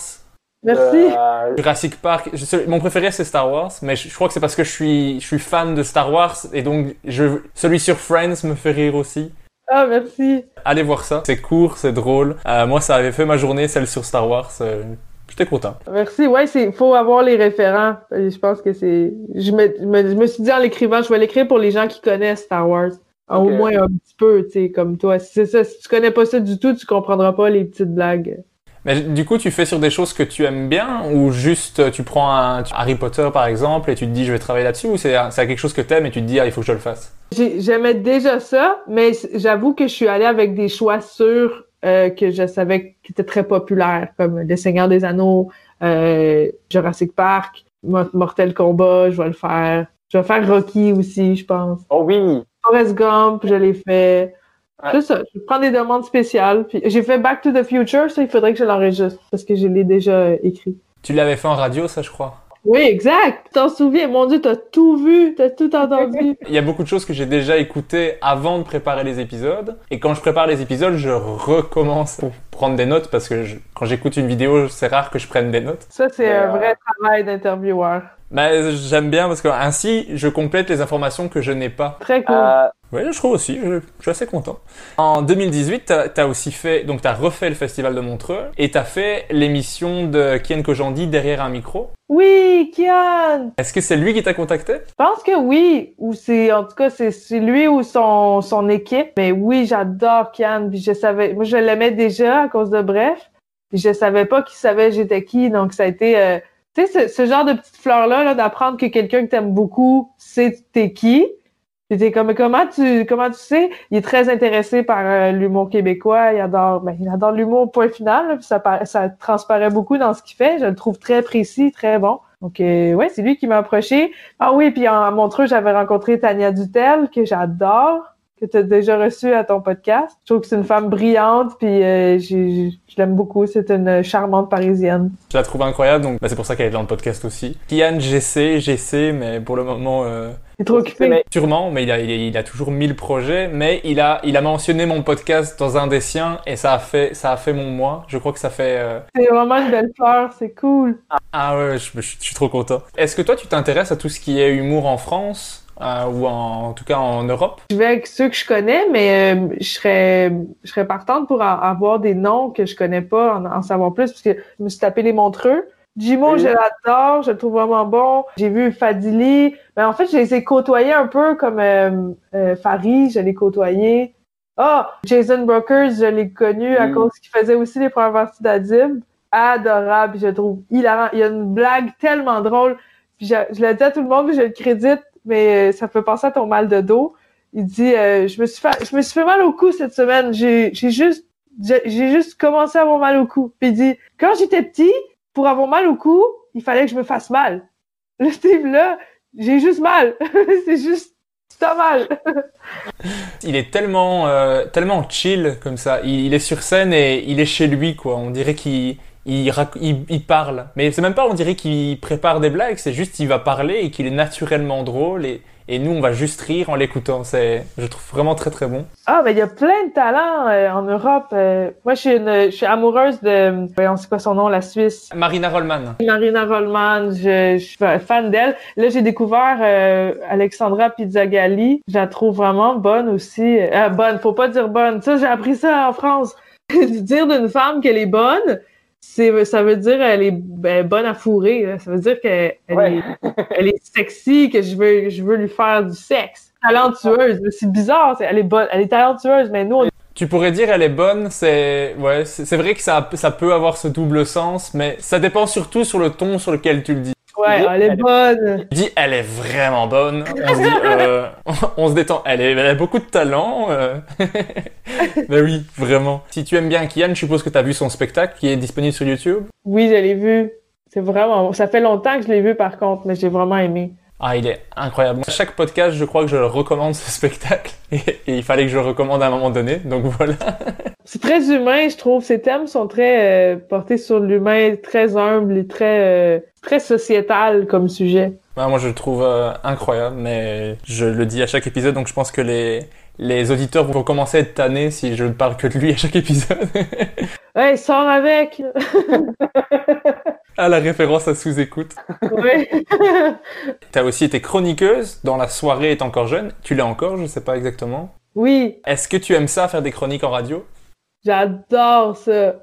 Merci. euh, Jurassic Park. Je sais- mon préféré, c'est Star Wars, mais je, je crois que c'est parce que je suis, je suis fan de Star Wars, et donc je, celui sur Friends me fait rire aussi. Ah, merci. Allez voir ça, c'est court, c'est drôle. Euh, moi, ça avait fait ma journée, celle sur Star Wars. euh, J'étais content. Merci. Ouais, c'est faut avoir les référents. Et Je pense que c'est. Je me, je me, je me suis dit en l'écrivant, je vais l'écrire pour les gens qui connaissent Star Wars. Au Ok. moins un petit peu, tu sais, comme toi. C'est ça, si tu connais pas ça du tout, tu comprendras pas les petites blagues. Mais du coup, tu fais sur des choses que tu aimes bien ou juste euh, tu prends un tu- Harry Potter par exemple et tu te dis je vais travailler là-dessus ou c'est c'est quelque chose que t'aimes et tu te dis ah, il faut que je le fasse? J'ai- J'aimais déjà ça, mais j'avoue que je suis allée avec des choix sûrs euh, que je savais qui étaient très populaires, comme Le Seigneur des Anneaux, euh, Jurassic Park, Mo- Mortel Kombat, je vais le faire. Je vais faire Rocky aussi, je pense. Oh oui! Forrest Gump, je l'ai fait. Ouais. C'est ça, je prends des demandes spéciales. Puis j'ai fait Back to the Future, ça, il faudrait que je l'enregistre parce que je l'ai déjà euh, écrit. Tu l'avais fait en radio ça je crois? Oui, exact. T'en souviens? Mon Dieu, t'as tout vu, t'as tout entendu. <laughs> Il y a beaucoup de choses que j'ai déjà écoutées avant de préparer les épisodes et quand je prépare les épisodes je recommence pour prendre des notes parce que je- quand j'écoute une vidéo c'est rare que je prenne des notes. Ça, c'est un euh, vrai travail d'intervieweur. Bah, j'aime bien parce que ainsi, je complète les informations que je n'ai pas. Très cool. Euh, Oui, je trouve aussi, je, je suis assez content. En 2018, t'as as aussi fait, donc t'as refait le festival de Montreux et t'as fait l'émission de Kian Kojandi derrière un micro. Oui, Kian! Est-ce que c'est lui qui t'a contacté? Je pense que oui, ou c'est en tout cas c'est c'est lui ou son son équipe. Mais oui, j'adore Kian, puis je savais, moi je l'aimais déjà à cause de Bref, puis je savais pas qu'il savait j'étais qui, donc ça a été, euh, tu sais, ce, genre de petite fleur là, d'apprendre que quelqu'un que t'aimes beaucoup sait t'es qui. Puis comme comment tu comment tu sais, il est très intéressé par euh, l'humour québécois, il adore ben, il adore l'humour point final, là, puis ça ça transparaît beaucoup dans ce qu'il fait, je le trouve très précis, très bon. Donc euh, ouais, c'est lui qui m'a approché. Ah oui, puis en Montreux, j'avais rencontré Tania Dutel que j'adore, que tu as déjà reçue à ton podcast. Je trouve que c'est une femme brillante puis euh, je l'aime beaucoup, c'est une charmante parisienne. Je la trouve incroyable, donc bah, c'est pour ça qu'elle est dans le podcast aussi. Kian, j'essaie, j'essaie, mais pour le moment, euh, Il est trop occupé. mais- sûrement, mais il a, il, a, il a toujours mille projets, mais il a, il a mentionné mon podcast dans un des siens et ça a fait, ça a fait mon mois. Je crois que ça fait, euh, C'est vraiment une belle fleur, c'est cool. ah ouais, je, je- je suis trop content. Est-ce que toi, tu t'intéresses à tout ce qui est humour en France? Euh, ou en, en tout cas en Europe Je vais avec ceux que je connais, mais euh, je serais je serais partante pour en- avoir des noms que je connais pas, en, en savoir plus, parce que je me suis tapé les montreux. Jimo, je l'adore, je le trouve vraiment bon. J'ai vu Fadili, mais en fait, je les ai côtoyés un peu comme euh, euh, Farid, je l'ai côtoyé. Ah, Jason Brokers, je l'ai connu à Mm. cause qu'il faisait aussi les premières parties d'Adib. Adorable, je le trouve hilarant. Il y a une blague tellement drôle. Puis je, je le dis à tout le monde, puis je le crédite, mais euh, ça fait penser à ton mal de dos. Il dit euh, je me suis fait je me suis fait mal au cou cette semaine. J'ai juste j'ai juste commencé à avoir mal au cou. Puis il dit quand j'étais petit, pour avoir mal au cou, il fallait que je me fasse mal. Le <laughs> Steve là, j'ai juste mal. <laughs> c'est juste mal. <laughs> Il est tellement, euh, tellement chill comme ça. Il est sur scène et il est chez lui, quoi. On dirait qu'il il, rac- il, il parle. Mais c'est même pas, on dirait qu'il prépare des blagues. C'est juste qu'il va parler et qu'il est naturellement drôle. Et, et nous, on va juste rire en l'écoutant. C'est, je trouve vraiment très très bon. Ah, mais il y a plein de talents euh, en Europe. Euh, moi, je suis, une, je suis amoureuse de, voyons, c'est quoi son nom, la Suisse? Marina Rollman. Marina Rollman, je, je suis fan d'elle. Là, j'ai découvert euh, Alexandra Pizzagalli. Je la trouve vraiment bonne aussi. Euh, bonne, faut pas dire bonne. Ça, j'ai appris ça en France. <laughs> dire d'une femme qu'elle est bonne, ça veut dire elle est ben, bonne à fourrer. là. Ça veut dire qu'elle Ouais. est, elle est sexy, que je veux, je veux lui faire du sexe. Talentueuse. C'est bizarre. Elle est bonne. Elle est talentueuse, mais nous, on Tu pourrais dire elle est bonne, c'est ouais, c'est vrai que ça, ça peut avoir ce double sens, mais ça dépend surtout sur le ton sur lequel tu le dis. Ouais, elle est bonne. Tu dis elle est vraiment bonne, on se dit euh, <laughs> on se détend, elle, est, elle a beaucoup de talent. Euh... <laughs> ben oui, vraiment. Si tu aimes bien Kian, je suppose que tu as vu son spectacle qui est disponible sur YouTube? Oui, je l'ai vu. C'est vraiment. Ça fait longtemps que je l'ai vu par contre, mais j'ai vraiment aimé. Ah, il est incroyable. À chaque podcast, je crois que je recommande ce spectacle <laughs> et, et il fallait que je le recommande à un moment donné, donc voilà. C'est très humain, je trouve. Ces thèmes sont très euh, portés sur l'humain, très humble et très euh, très sociétal comme sujet. Ouais, moi, je le trouve euh, incroyable, mais je le dis à chaque épisode, donc je pense que les les auditeurs vont commencer à être tannés si je ne parle que de lui à chaque épisode. <laughs> Hey, sors avec. ah, la référence à sous-écoute. ouais. <laughs> T'as aussi été chroniqueuse dans La soirée est encore jeune. Tu l'es encore, je sais pas exactement. oui, Est-ce que tu aimes ça, faire des chroniques en radio? J'adore ça.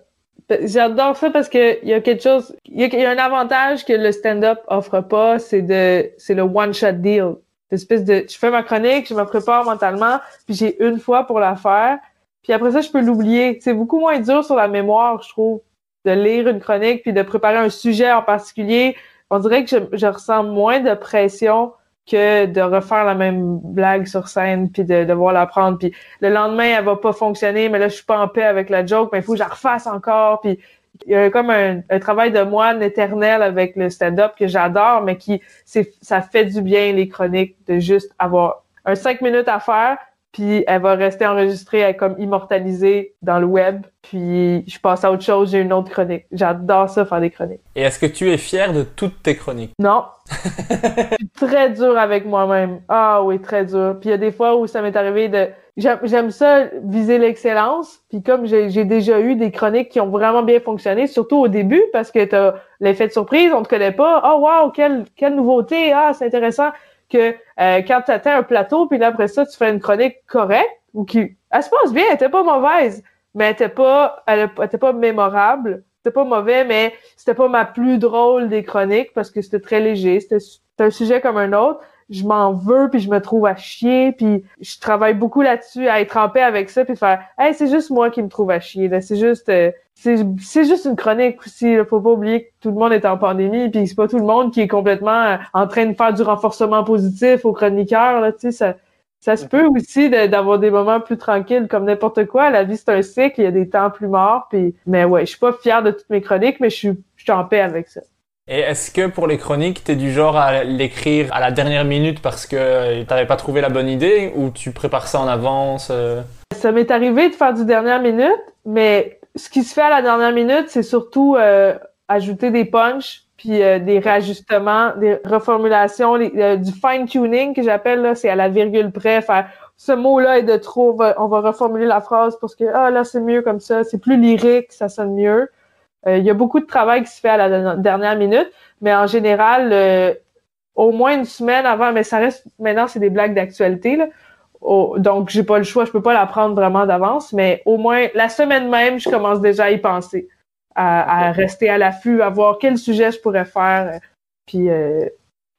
J'adore ça parce que il y a quelque chose, il y, a- un avantage que le stand-up offre pas, c'est de, c'est le one-shot deal. L'espèce de, je fais ma chronique, je me prépare mentalement, puis j'ai une fois pour la faire, puis après ça je peux l'oublier. C'est beaucoup moins dur sur la mémoire, je trouve, de lire une chronique puis de préparer un sujet en particulier. On dirait que je ressens moins de pression que de refaire la même blague sur scène puis de devoir la prendre puis le lendemain elle va pas fonctionner mais là je suis pas en paix avec la joke mais il faut que je la refasse encore puis il y a comme un, un travail de moine éternel avec le stand-up que j'adore mais qui c'est ça fait du bien les chroniques de juste avoir un cinq minutes à faire puis elle va rester enregistrée, elle est comme immortalisée dans le web. Puis je passe à autre chose, j'ai une autre chronique. J'adore ça, faire des chroniques. Et est-ce que tu es fier de toutes tes chroniques? Non. <laughs> je suis très dur avec moi-même. Ah oui, très dur. Puis il y a des fois où ça m'est arrivé de... J'aime ça viser l'excellence. Puis comme j'ai déjà eu des chroniques qui ont vraiment bien fonctionné, surtout au début, parce que t'as l'effet de surprise, on te connaît pas. Oh wow, quelle, quelle nouveauté! Ah, c'est intéressant que euh, quand tu atteins un plateau, puis là, après ça, tu fais une chronique correcte, ou qui... Elle se passe bien, elle était pas mauvaise, mais elle était pas, elle, était pas mémorable. C'était pas mauvais, mais c'était pas ma plus drôle des chroniques parce que c'était très léger. C'était un sujet comme un autre. Je m'en veux, puis je me trouve à chier, puis je travaille beaucoup là-dessus, à être en paix avec ça, puis faire « Hey, c'est juste moi qui me trouve à chier. C'est juste... Euh, c'est juste une chronique aussi. Il faut pas oublier que tout le monde est en pandémie, puis c'est pas tout le monde qui est complètement euh, en train de faire du renforcement positif aux chroniqueurs. Là, ça, ça se peut aussi d'avoir des moments plus tranquilles comme n'importe quoi. La vie, c'est un cycle, il y a des temps plus morts. Puis, mais ouais, je suis pas fière de toutes mes chroniques, mais je suis, je suis en paix avec ça. Et est-ce que pour les chroniques, tu es du genre à l'écrire à la dernière minute parce que euh, t'avais pas trouvé la bonne idée ou tu prépares ça en avance? Euh? Ça m'est arrivé de faire du dernière minute, mais ce qui se fait à la dernière minute, c'est surtout euh, ajouter des punchs, puis euh, des réajustements, des reformulations, euh, du fine-tuning que j'appelle, là, c'est à la virgule près, faire ce mot-là est de trop, on va, reformuler la phrase parce que ah là c'est mieux comme ça, c'est plus lyrique, ça sonne mieux. Il y a beaucoup de travail qui se fait à la dernière minute, mais en général, au moins une semaine avant, mais ça reste maintenant c'est des blagues d'actualité là donc j'ai pas le choix, je peux pas la prendre vraiment d'avance, mais au moins la semaine même, je commence déjà à y penser, à, rester à l'affût, à voir quel sujet je pourrais faire. Puis euh,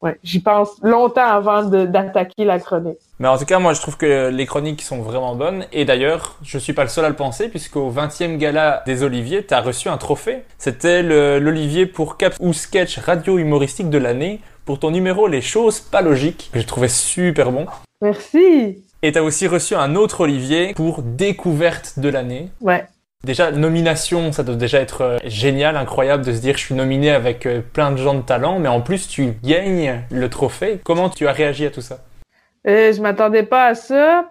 ouais, j'y pense longtemps avant d'attaquer la chronique. Mais en tout cas, moi je trouve que les chroniques sont vraiment bonnes. Et d'ailleurs, je suis pas le seul à le penser, puisqu'au 20e gala des Oliviers, tu as reçu un trophée. C'était l'Olivier pour cap ou sketch radio humoristique de l'année pour ton numéro Les choses pas logiques, que j'ai trouvé super bon. Merci et t'as aussi reçu un autre Olivier pour découverte de l'année. Ouais. Déjà, nomination, ça doit déjà être euh, génial, incroyable de se dire je suis nominé avec euh, plein de gens de talent, mais en plus tu gagnes le trophée. Comment tu as réagi à tout ça? Euh, Je m'attendais pas à ça.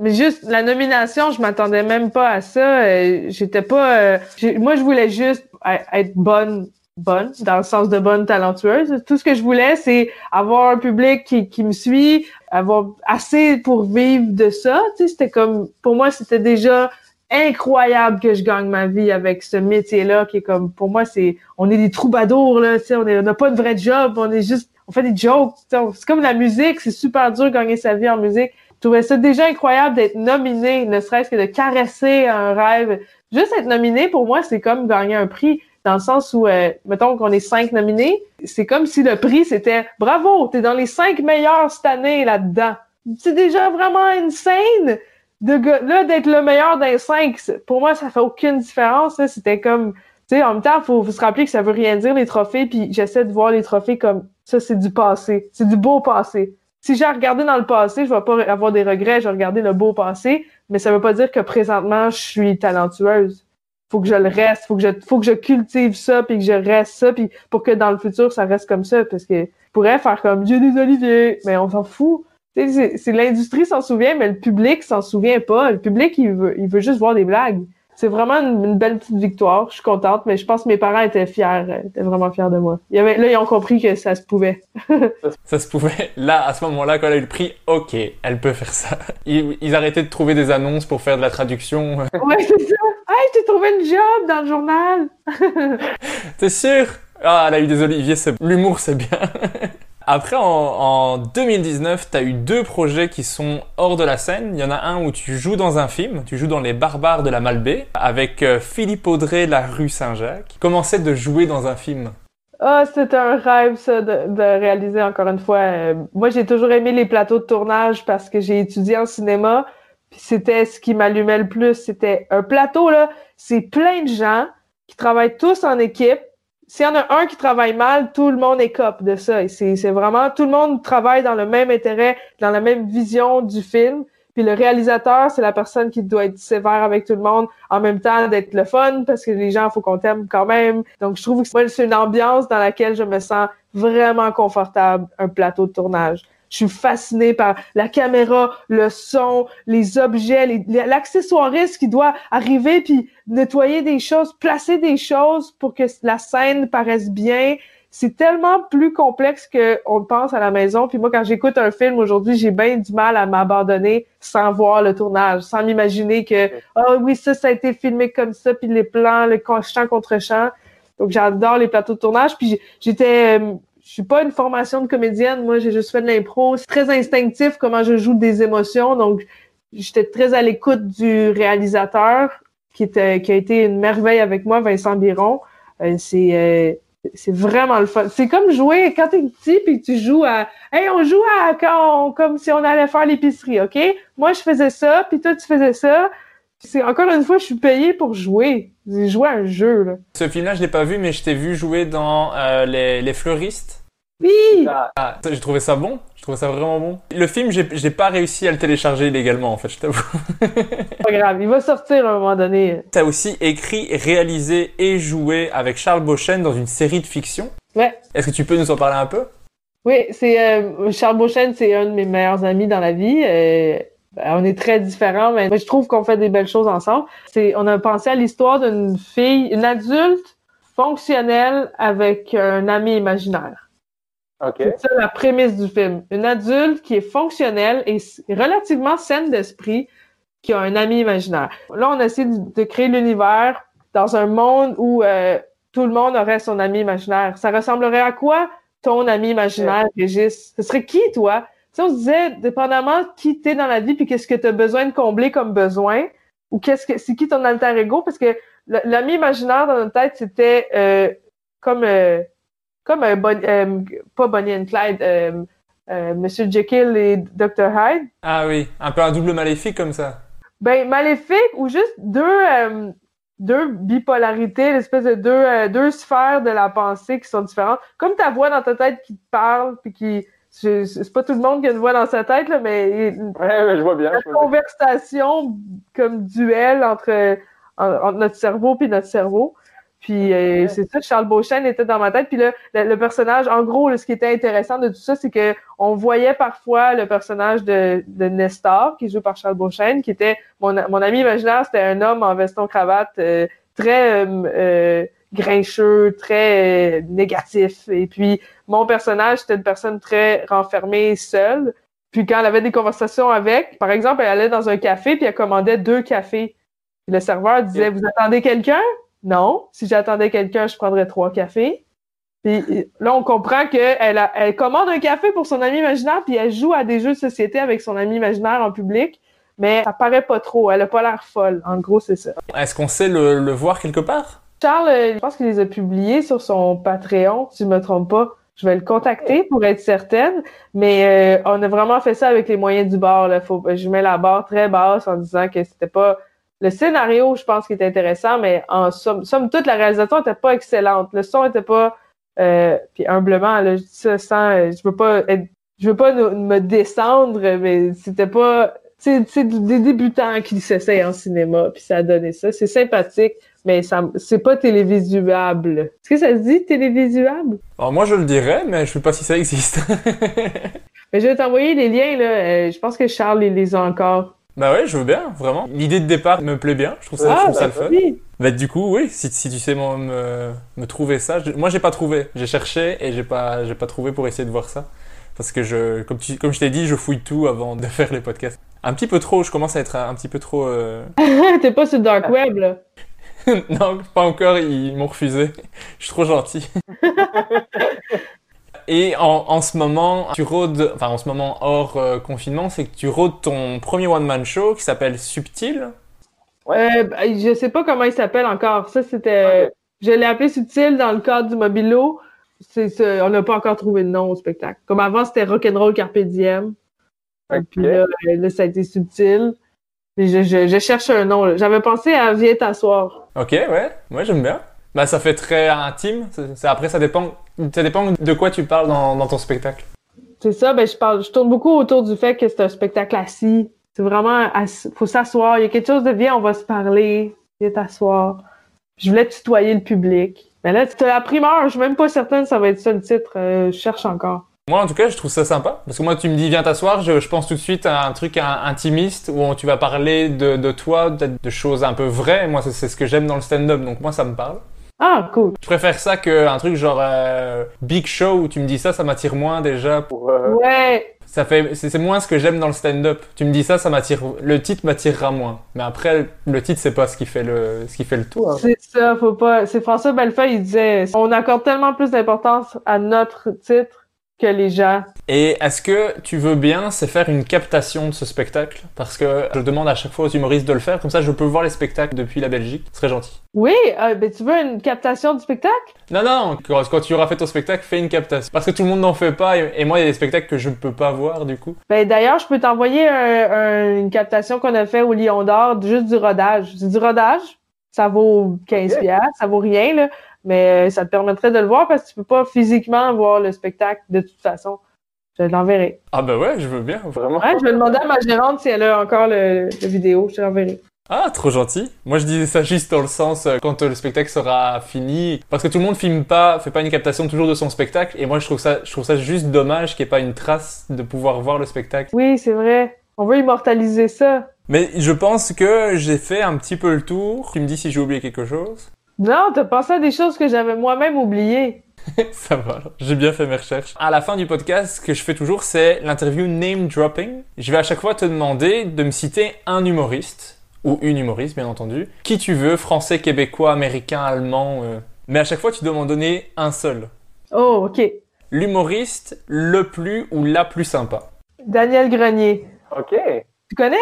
Mais juste la nomination, je m'attendais même pas à ça. Euh, j'étais pas. moi, je voulais juste être bonne bonne, dans le sens de bonne talentueuse. Tout ce que je voulais, c'est avoir un public qui, qui me suit, avoir assez pour vivre de ça. Tu sais, c'était comme, pour moi, c'était déjà incroyable que je gagne ma vie avec ce métier-là qui est comme, pour moi, c'est, on est des troubadours, là, tu sais, on n'a pas de vrai job, on est juste, on fait des jokes. C'est comme la musique, c'est super dur de gagner sa vie en musique. Je trouvais ça déjà incroyable d'être nominé, ne serait-ce que de caresser un rêve. Juste être nominé, pour moi, c'est comme gagner un prix dans le sens où, euh, mettons qu'on est cinq nominés, c'est comme si le prix c'était bravo, t'es dans les cinq meilleurs cette année là-dedans. C'est déjà vraiment insane de là d'être le meilleur des cinq. Pour moi, ça fait aucune différence. C'était comme, tu sais, en même temps, faut, faut se rappeler que ça veut rien dire les trophées. Puis j'essaie de voir les trophées comme ça, c'est du passé, c'est du beau passé. Si j'ai regardé dans le passé, je vais pas avoir des regrets. J'ai regardé le beau passé, mais ça veut pas dire que présentement je suis talentueuse faut que je le reste, faut que je faut que je cultive ça puis que je reste ça puis pour que dans le futur ça reste comme ça parce que je pourrais faire comme Dieu des oliviers, mais on s'en fout. C'est l'industrie s'en souvient, mais le public s'en souvient pas. Le public il veut il veut juste voir des blagues. C'est vraiment une, belle petite victoire. Je suis contente, mais je pense que mes parents étaient fiers, étaient vraiment fiers de moi. Il y avait, là, ils ont compris que ça se pouvait. <laughs> ça se pouvait. Là, à ce moment-là, quand elle a eu le prix, ok, elle peut faire ça. Ils, ils arrêtaient de trouver des annonces pour faire de la traduction. ouais, c'est ça. Hey, t'es trouvé une job dans le journal! <laughs> T'es sûr? Ah, elle a eu des oliviers, l'humour c'est bien. <laughs> Après, en, 2019, t'as eu deux projets qui sont hors de la scène. Il y en a un où tu joues dans un film, tu joues dans Les Barbares de la Malbaie, avec euh, Philippe Audrey, La rue Saint-Jacques. Comment c'est de jouer dans un film? Ah, oh, c'est un rêve, ça, de, réaliser encore une fois. Euh, moi, j'ai toujours aimé les plateaux de tournage parce que j'ai étudié en cinéma c'était ce qui m'allumait le plus. C'était un plateau, là, c'est plein de gens qui travaillent tous en équipe. S'il y en a un qui travaille mal, tout le monde écope de ça. Et c'est, vraiment, tout le monde travaille dans le même intérêt, dans la même vision du film. Puis le réalisateur, c'est la personne qui doit être sévère avec tout le monde, en même temps d'être le fun, parce que les gens, faut qu'on t'aime quand même. Donc, je trouve que c'est une ambiance dans laquelle je me sens vraiment confortable, un plateau de tournage. Je suis fascinée par la caméra, le son, les objets, l'accessoiriste qui doit arriver puis nettoyer des choses, placer des choses pour que la scène paraisse bien. C'est tellement plus complexe que on le pense à la maison. Puis moi, quand j'écoute un film aujourd'hui, j'ai bien du mal à m'abandonner sans voir le tournage, sans m'imaginer que ah oui ça, ça a été filmé comme ça, puis les plans, le champ contre champ. Donc j'adore les plateaux de tournage. Puis j'étais, euh, je suis pas une formation de comédienne. Moi, j'ai juste fait de l'impro. C'est très instinctif comment je joue des émotions. Donc j'étais très à l'écoute du réalisateur qui était qui a été une merveille avec moi, Vincent Biron. Euh, c'est euh, c'est vraiment le fun. C'est comme jouer quand t'es petit puis tu joues à Hey, on joue à quand comme si on allait faire l'épicerie, OK? Moi je faisais ça, puis toi tu faisais ça. C'est encore une fois, je suis payée pour jouer. J'ai joué à un jeu là. Ce film-là, je l'ai pas vu, mais je t'ai vu jouer dans euh, les, les fleuristes. Oui! Ah, j'ai trouvé ça bon. Je trouvais ça vraiment bon. Le film, j'ai, pas réussi à le télécharger illégalement, en fait, je t'avoue. Pas grave, il va sortir à un moment donné. T'as aussi écrit, réalisé et joué avec Charles Beauchesne dans une série de fiction. Ouais. Est-ce que tu peux nous en parler un peu? Oui, c'est euh, Charles Beauchesne, c'est un de mes meilleurs amis dans la vie. Euh, ben, on est très différents, mais je trouve qu'on fait des belles choses ensemble. C'est, on a pensé à l'histoire d'une fille, une adulte fonctionnelle avec un ami imaginaire. Ok. C'est ça la prémisse du film. Une adulte qui est fonctionnelle et relativement saine d'esprit, qui a un ami imaginaire. Là, on a essayé de, de créer l'univers dans un monde où euh, tout le monde aurait son ami imaginaire. Ça ressemblerait à quoi ton ami imaginaire, Régis? Ce serait qui, toi? Si on se disait, dépendamment de qui t'es dans la vie, puis qu'est-ce que tu as besoin de combler comme besoin, ou qu'est-ce que c'est qui ton alter ego, parce que l'ami imaginaire dans notre tête, c'était euh, comme euh, comme un bon, euh, pas Bonnie and Clyde, euh, euh, Monsieur Jekyll et Dr Hyde. Ah oui, un peu un double maléfique comme ça. Ben maléfique ou juste deux euh, deux bipolarités, l'espèce de deux euh, deux sphères de la pensée qui sont différentes. Comme ta voix dans ta tête qui te parle puis qui c'est pas tout le monde qui a une voix dans sa tête là, mais Ouais, ouais, je vois bien. la je vois bien. conversation comme duel entre, en- entre notre cerveau puis notre cerveau. Puis euh, Ouais. c'est ça, Charles Beauchesne était dans ma tête. Puis là, le, le personnage, en gros, ce qui était intéressant de tout ça, c'est que on voyait parfois le personnage de, de Nestor, qui est joué par Charles Beauchesne, qui était mon, mon ami imaginaire, c'était un homme en veston cravate euh, très euh, euh, grincheux, très euh, négatif. Et puis mon personnage, c'était une personne très renfermée, seule. Puis quand elle avait des conversations avec, par exemple, elle allait dans un café puis elle commandait deux cafés. Puis le serveur disait Vous attendez quelqu'un? Non. Si j'attendais quelqu'un, je prendrais trois cafés. Puis là, on comprend qu'elle elle commande un café pour son ami imaginaire, puis elle joue à des jeux de société avec son ami imaginaire en public, mais ça paraît pas trop. Elle a pas l'air folle. En gros, c'est ça. Est-ce qu'on sait le, le voir quelque part? Charles, euh, je pense qu'il les a publiés sur son Patreon, si je me trompe pas. Je vais le contacter pour être certaine, mais euh, on a vraiment fait ça avec les moyens du bord. Là. Faut, je mets la barre très basse en disant que c'était pas le scénario, je pense, qui était intéressant, mais en somme, somme toute, la réalisation était pas excellente. Le son était pas, euh, puis humblement, là, je dis ça sans, euh, je veux pas être, je veux pas nous- me descendre, mais c'était pas, c'est c'est des débutants qui s'essayent en cinéma, puis ça a donné ça. C'est sympathique, mais ça, c'est pas télévisuable. Est-ce que ça se dit télévisuable? Alors moi je le dirais, mais je sais pas si ça existe. <laughs> Mais je vais t'envoyer les liens, là. Euh, je pense que Charles il les a encore. Bah ouais, je veux bien, vraiment. L'idée de départ me plaît bien, je trouve ça, je trouve ça le fun. Ah, oui. Bah du coup, oui, si, si tu sais me, me, me trouver ça, je- moi j'ai pas trouvé. J'ai cherché et j'ai pas, j'ai pas trouvé pour essayer de voir ça. Parce que je, comme, tu, comme je t'ai dit, je fouille tout avant de <laughs> faire les podcasts. Un petit peu trop, je commence à être un, un petit peu trop... euh, <laughs> T'es pas sur dark web, là. <laughs> non, pas encore, ils m'ont refusé. Je suis trop gentil. Et en, en ce moment, tu rôdes, enfin en ce moment hors euh, confinement, c'est que tu rôdes ton premier one-man show qui s'appelle Subtil. Euh, ben, je sais pas comment il s'appelle encore. Ça, c'était. Je l'ai appelé Subtil dans le cadre du Mobilo. C'est, c'est- on n'a pas encore trouvé de nom au spectacle. Comme avant, c'était Rock'n'Roll Carpe Diem. Et puis là, euh, là, ça a été Subtil. Je, je, je cherche un nom. là. J'avais pensé à Viens t'asseoir. Ok, ouais, ouais, j'aime bien. Bah ça fait très intime. C'est- c'est- après, ça dépend, ça dépend de quoi tu parles dans, dans ton spectacle. C'est ça, ben je parle, je tourne beaucoup autour du fait que c'est un spectacle assis. C'est vraiment, faut s'asseoir. Il y a quelque chose de viens, on va se parler. Viens t'asseoir. Je voulais tutoyer le public. Mais là, tu la primeur. Je suis même pas certaine que ça va être ça le titre. Euh, je cherche encore. Moi, en tout cas, je trouve ça sympa. Parce que moi, tu me dis, viens t'asseoir, je, je pense tout de suite à un truc intimiste où tu vas parler de, de toi, peut-être de choses un peu vraies. Moi, c'est ce que j'aime dans le stand-up, donc moi, ça me parle. Ah, cool. Je préfère ça qu'un truc genre euh, Big Show où tu me dis ça, ça m'attire moins déjà. Pour, euh, Ouais. Ça fait, c'est moins ce que j'aime dans le stand-up. Tu me dis ça, ça m'attire. Le titre m'attirera moins. Mais après, le titre, c'est pas ce qui fait le, ce qui fait le tout. hein. C'est ça, faut pas. C'est François Bellefeuille, il disait on accorde tellement plus d'importance à notre titre que les gens. Et est-ce que tu veux bien, c'est faire une captation de ce spectacle? Parce que je demande à chaque fois aux humoristes de le faire, comme ça je peux voir les spectacles depuis la Belgique. Ce serait gentil. Oui, euh, ben tu veux une captation du spectacle? Non, non, quand, quand tu auras fait ton spectacle, fais une captation. Parce que tout le monde n'en fait pas, et, et moi, il y a des spectacles que je ne peux pas voir, du coup. Ben d'ailleurs, je peux t'envoyer un- un- une captation qu'on a fait au Lion d'Or, juste du rodage. C'est du rodage, ça vaut 15 piastres, ça vaut rien, là, mais euh, ça te permettrait de le voir parce que tu peux pas physiquement voir le spectacle de toute façon. Je l'enverrai. Ah bah ouais, je veux bien. Vraiment? Ouais, je vais demander à ma gérante si elle a encore le, le vidéo, je te l'enverrai. Ah, trop gentil. Moi, je disais ça juste dans le sens euh, quand euh, le spectacle sera fini, parce que tout le monde filme pas, fait pas une captation toujours de son spectacle, et moi, je trouve ça, je trouve ça juste dommage qu'il n'y ait pas une trace de pouvoir voir le spectacle. Oui, c'est vrai. On veut immortaliser ça. Mais je pense que j'ai fait un petit peu le tour. Tu me dis si j'ai oublié quelque chose. Non, t'as pensé à des choses que j'avais moi-même oubliées. <laughs> Ça va, j'ai bien fait mes recherches. À la fin du podcast, ce que je fais toujours, c'est l'interview name dropping. Je vais à chaque fois te demander de me citer un humoriste, ou une humoriste bien entendu, qui tu veux, français, québécois, américain, allemand, euh. mais à chaque fois tu dois m'en donner un seul. Oh, ok. L'humoriste le plus ou la plus sympa. Daniel Grenier. Ok. Tu connais?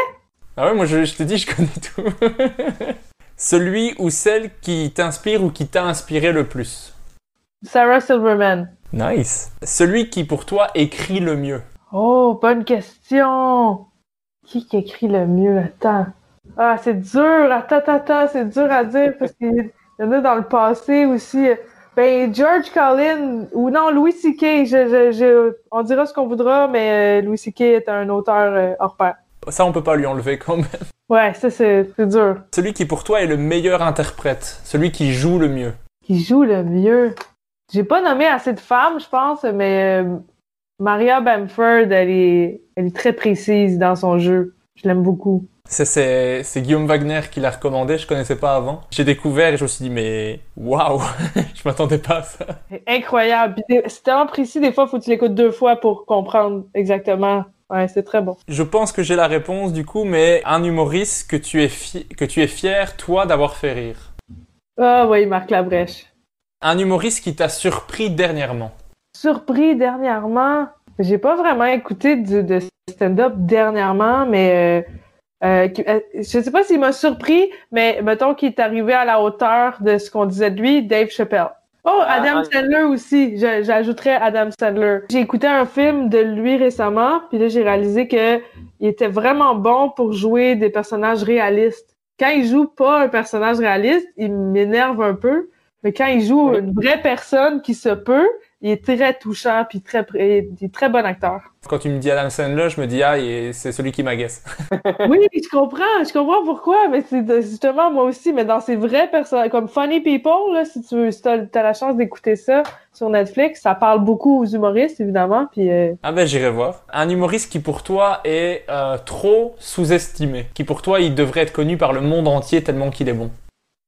Ah ouais, moi je, je t'ai dit, je connais tout. <laughs> Celui ou celle qui t'inspire ou qui t'a inspiré le plus. Sarah Silverman. Nice. Celui qui pour toi écrit le mieux. Oh, bonne question. Qui qui écrit le mieux? Attends. Ah, c'est dur. Attends, attends, attends. C'est dur à dire parce qu'il y en a dans le passé aussi. Ben, George Carlin, ou non, Louis C.K. Je, je, je- on dira ce qu'on voudra, mais euh, Louis C.K. est un auteur euh, hors pair. Ça, on peut pas lui enlever quand même. Ouais, ça, c'est dur. Celui qui pour toi est le meilleur interprète. Celui qui joue le mieux. Qui joue le mieux? J'ai pas nommé assez de femmes, je pense, mais euh, Maria Bamford, elle est, elle est très précise dans son jeu. Je l'aime beaucoup. C'est- Guillaume Wagner qui l'a recommandé, je connaissais pas avant. J'ai découvert et je me suis dit, mais waouh, <laughs> je m'attendais pas à ça. Incroyable. C'est tellement précis, des fois, faut que tu l'écoutes deux fois pour comprendre exactement. Ouais, c'est très bon. Je pense que j'ai la réponse du coup, mais un humoriste que tu es, que tu es fier, toi, d'avoir fait rire. Ah oui, Marc Labrèche. Un humoriste qui t'a surpris dernièrement. Surpris dernièrement? J'ai pas vraiment écouté de stand-up dernièrement, mais euh, euh, euh, je sais pas s'il m'a surpris, mais mettons qu'il est arrivé à la hauteur de ce qu'on disait de lui, Dave Chappelle. Oh, Adam ah. Sandler aussi. J'ajouterais Adam Sandler. J'ai écouté un film de lui récemment, puis là j'ai réalisé que il était vraiment bon pour jouer des personnages réalistes. Quand il joue pas un personnage réaliste, il m'énerve un peu, mais quand il joue une vraie personne qui se peut, il est très touchant puis très il est très bon acteur. Quand tu me dis Adam Sandler, je me dis, ah, c'est celui qui m'agace. <laughs> Oui, je comprends, je comprends pourquoi, mais c'est justement moi aussi, mais dans ces vrais personnages, comme Funny People, là, si tu si t'as, t'as la chance d'écouter ça sur Netflix, ça parle beaucoup aux humoristes, évidemment, puis euh, Ah ben j'irai voir. Un humoriste qui pour toi est euh, trop sous-estimé. Qui pour toi il devrait être connu par le monde entier tellement qu'il est bon.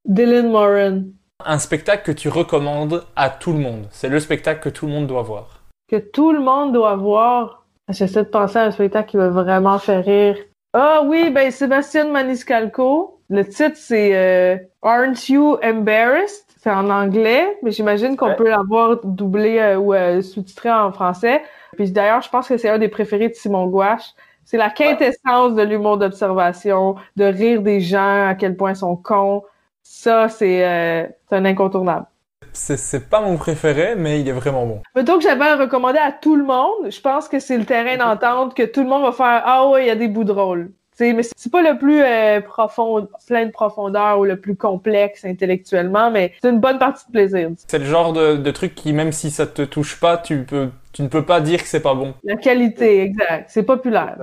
Dylan Moran, Un spectacle que tu recommandes à tout le monde. C'est le spectacle que tout le monde doit voir. que tout le monde doit voir. J'essaie de penser à un spectacle qui m'a vraiment fait rire. Ah oui, ben Sébastien Maniscalco. Le titre c'est euh, Aren't You Embarrassed? C'est en anglais, mais j'imagine qu'on Ouais. peut l'avoir doublé euh, ou euh, sous-titré en français. Puis d'ailleurs, je pense que c'est un des préférés de Simon Gouache. C'est la quintessence de l'humour d'observation, de rire des gens, à quel point ils sont cons. Ça, c'est euh, c'est un incontournable. C'est, pas mon préféré, mais il est vraiment bon. Mettons que j'avais à recommander à tout le monde, je pense que c'est le terrain d'entente que tout le monde va faire Ah ouais, il y a des bouts drôles. T'sais, mais c'est pas le plus euh, profond, plein de profondeur ou le plus complexe intellectuellement, mais c'est une bonne partie de plaisir. C'est le genre de, de truc qui, même si ça te touche pas, tu, peux, tu ne peux pas dire que c'est pas bon. La qualité, exact. C'est populaire.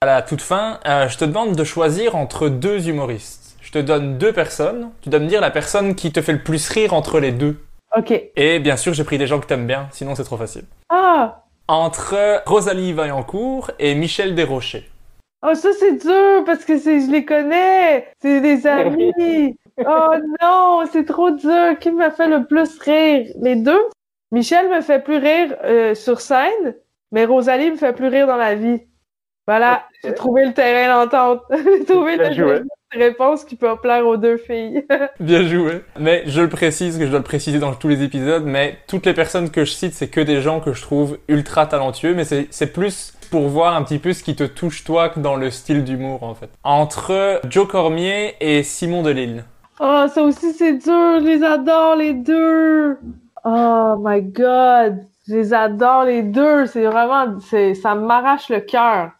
À la toute fin, euh, je te demande de choisir entre deux humoristes. Je te donne deux personnes. Tu dois me dire la personne qui te fait le plus rire entre les deux. OK. Et bien sûr, j'ai pris des gens que t'aimes bien, sinon c'est trop facile. Ah! Entre Rosalie Vaillancourt et Michel Desrochers. Oh, ça, c'est dur parce que je les connais. C'est des <laughs> amis. oh non, c'est trop dur. Qui m'a fait le plus rire? Les deux? Michel me fait plus rire euh, sur scène, mais Rosalie me fait plus rire dans la vie. Voilà, j'ai trouvé le terrain d'entente. <laughs> j'ai trouvé Bien le joué. Réponse qui peut plaire aux deux filles. <laughs> Bien joué. Mais je le précise, que je dois le préciser dans tous les épisodes, mais toutes les personnes que je cite, c'est que des gens que je trouve ultra talentueux, mais c'est plus pour voir un petit peu ce qui te touche toi que dans le style d'humour en fait. Entre Joe Cormier et Simon Delille. oh, ça aussi, c'est dur. Je les adore, les deux. Oh my God. Je les adore, les deux. C'est vraiment, ça m'arrache le cœur.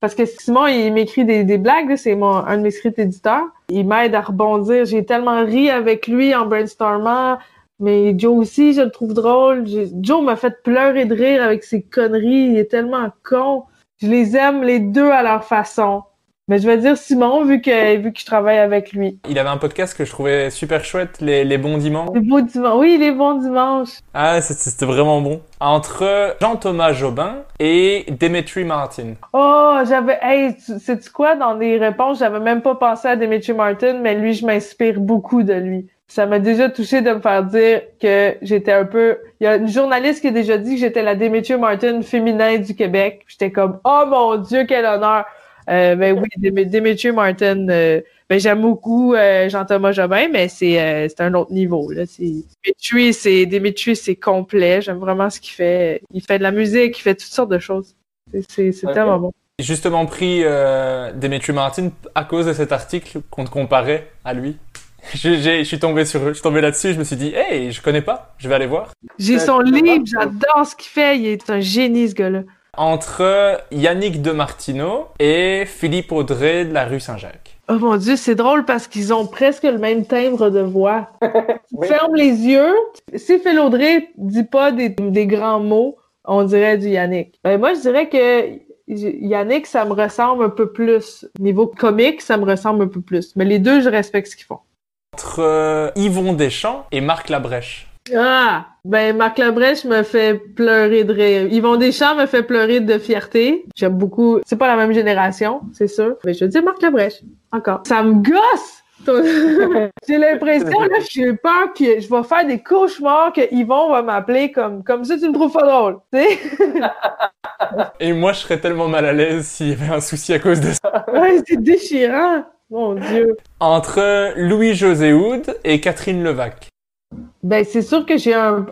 Parce que Simon, il m'écrit des, blagues, c'est mon, un de mes script éditeurs. Il m'aide à rebondir. J'ai tellement ri avec lui en brainstormant. Mais Joe aussi, je le trouve drôle. Joe m'a fait pleurer de rire avec ses conneries. Il est tellement con. Je les aime les deux à leur façon. Mais je vais dire Simon, vu que, vu que je travaille avec lui. Il avait un podcast que je trouvais super chouette, Les, les bons dimanches. Les beaux dimanches. Oui, les bons dimanches. Ah, c'était vraiment bon. Entre Jean-Thomas Jobin et Demetri Martin. Oh, j'avais, hey, tu- sais-tu quoi, dans les réponses, j'avais même pas pensé à Dimitri Martin, mais lui, je m'inspire beaucoup de lui. Ça m'a déjà touché de me faire dire que j'étais un peu, il y a une journaliste qui a déjà dit que j'étais la Dimitri Martin féminin du Québec. J'étais comme, oh mon Dieu, quel honneur. Euh, ben oui, Dimitri Martin, euh, ben j'aime beaucoup euh, Jean-Thomas Jobin, mais c'est euh, c'est un autre niveau là. C'est Dimitri, c'est Dimitri, c'est complet. J'aime vraiment ce qu'il fait. Il fait de la musique, il fait toutes sortes de choses. C'est- C'est tellement bon. J'ai justement pris euh, Demetri Martin à cause de cet article qu'on te comparait à lui. <laughs> Je, j'ai- je suis tombé sur, je suis tombé là-dessus, je me suis dit, hey, je connais pas, je vais aller voir. J'ai son livre, j'adore ce qu'il fait. Il est un génie, ce gars-là. Entre Yannick de Martino et Philippe Audrey de la rue Saint-Jacques. Oh mon Dieu, c'est drôle parce qu'ils ont presque le même timbre de voix. <laughs> Oui. Ferme les yeux. Si Phil Audrey dit pas des, des grands mots, on dirait du Yannick. Ben, moi, je dirais que Yannick, ça me ressemble un peu plus. Niveau comique, ça me ressemble un peu plus. Mais les deux, je respecte ce qu'ils font. Entre euh, Yvon Deschamps et Marc Labrèche. Ah! Ben, Marc Labrèche me fait pleurer de rire. Yvon Deschamps me fait pleurer de fierté. J'aime beaucoup. C'est pas la même génération, c'est sûr. Mais je dis Marc Labrèche. Encore. Ça me gosse! <laughs> J'ai l'impression, là, j'ai peur que je vais faire des cauchemars que Yvon va m'appeler comme, comme ça, tu me trouves pas drôle. Tu sais? <laughs> Et moi, je serais tellement mal à l'aise s'il y avait un souci à cause de ça. Ouais, c'est déchirant. Mon Dieu. Entre Louis-José Houd et Catherine Levac. Ben, c'est sûr que j'ai un,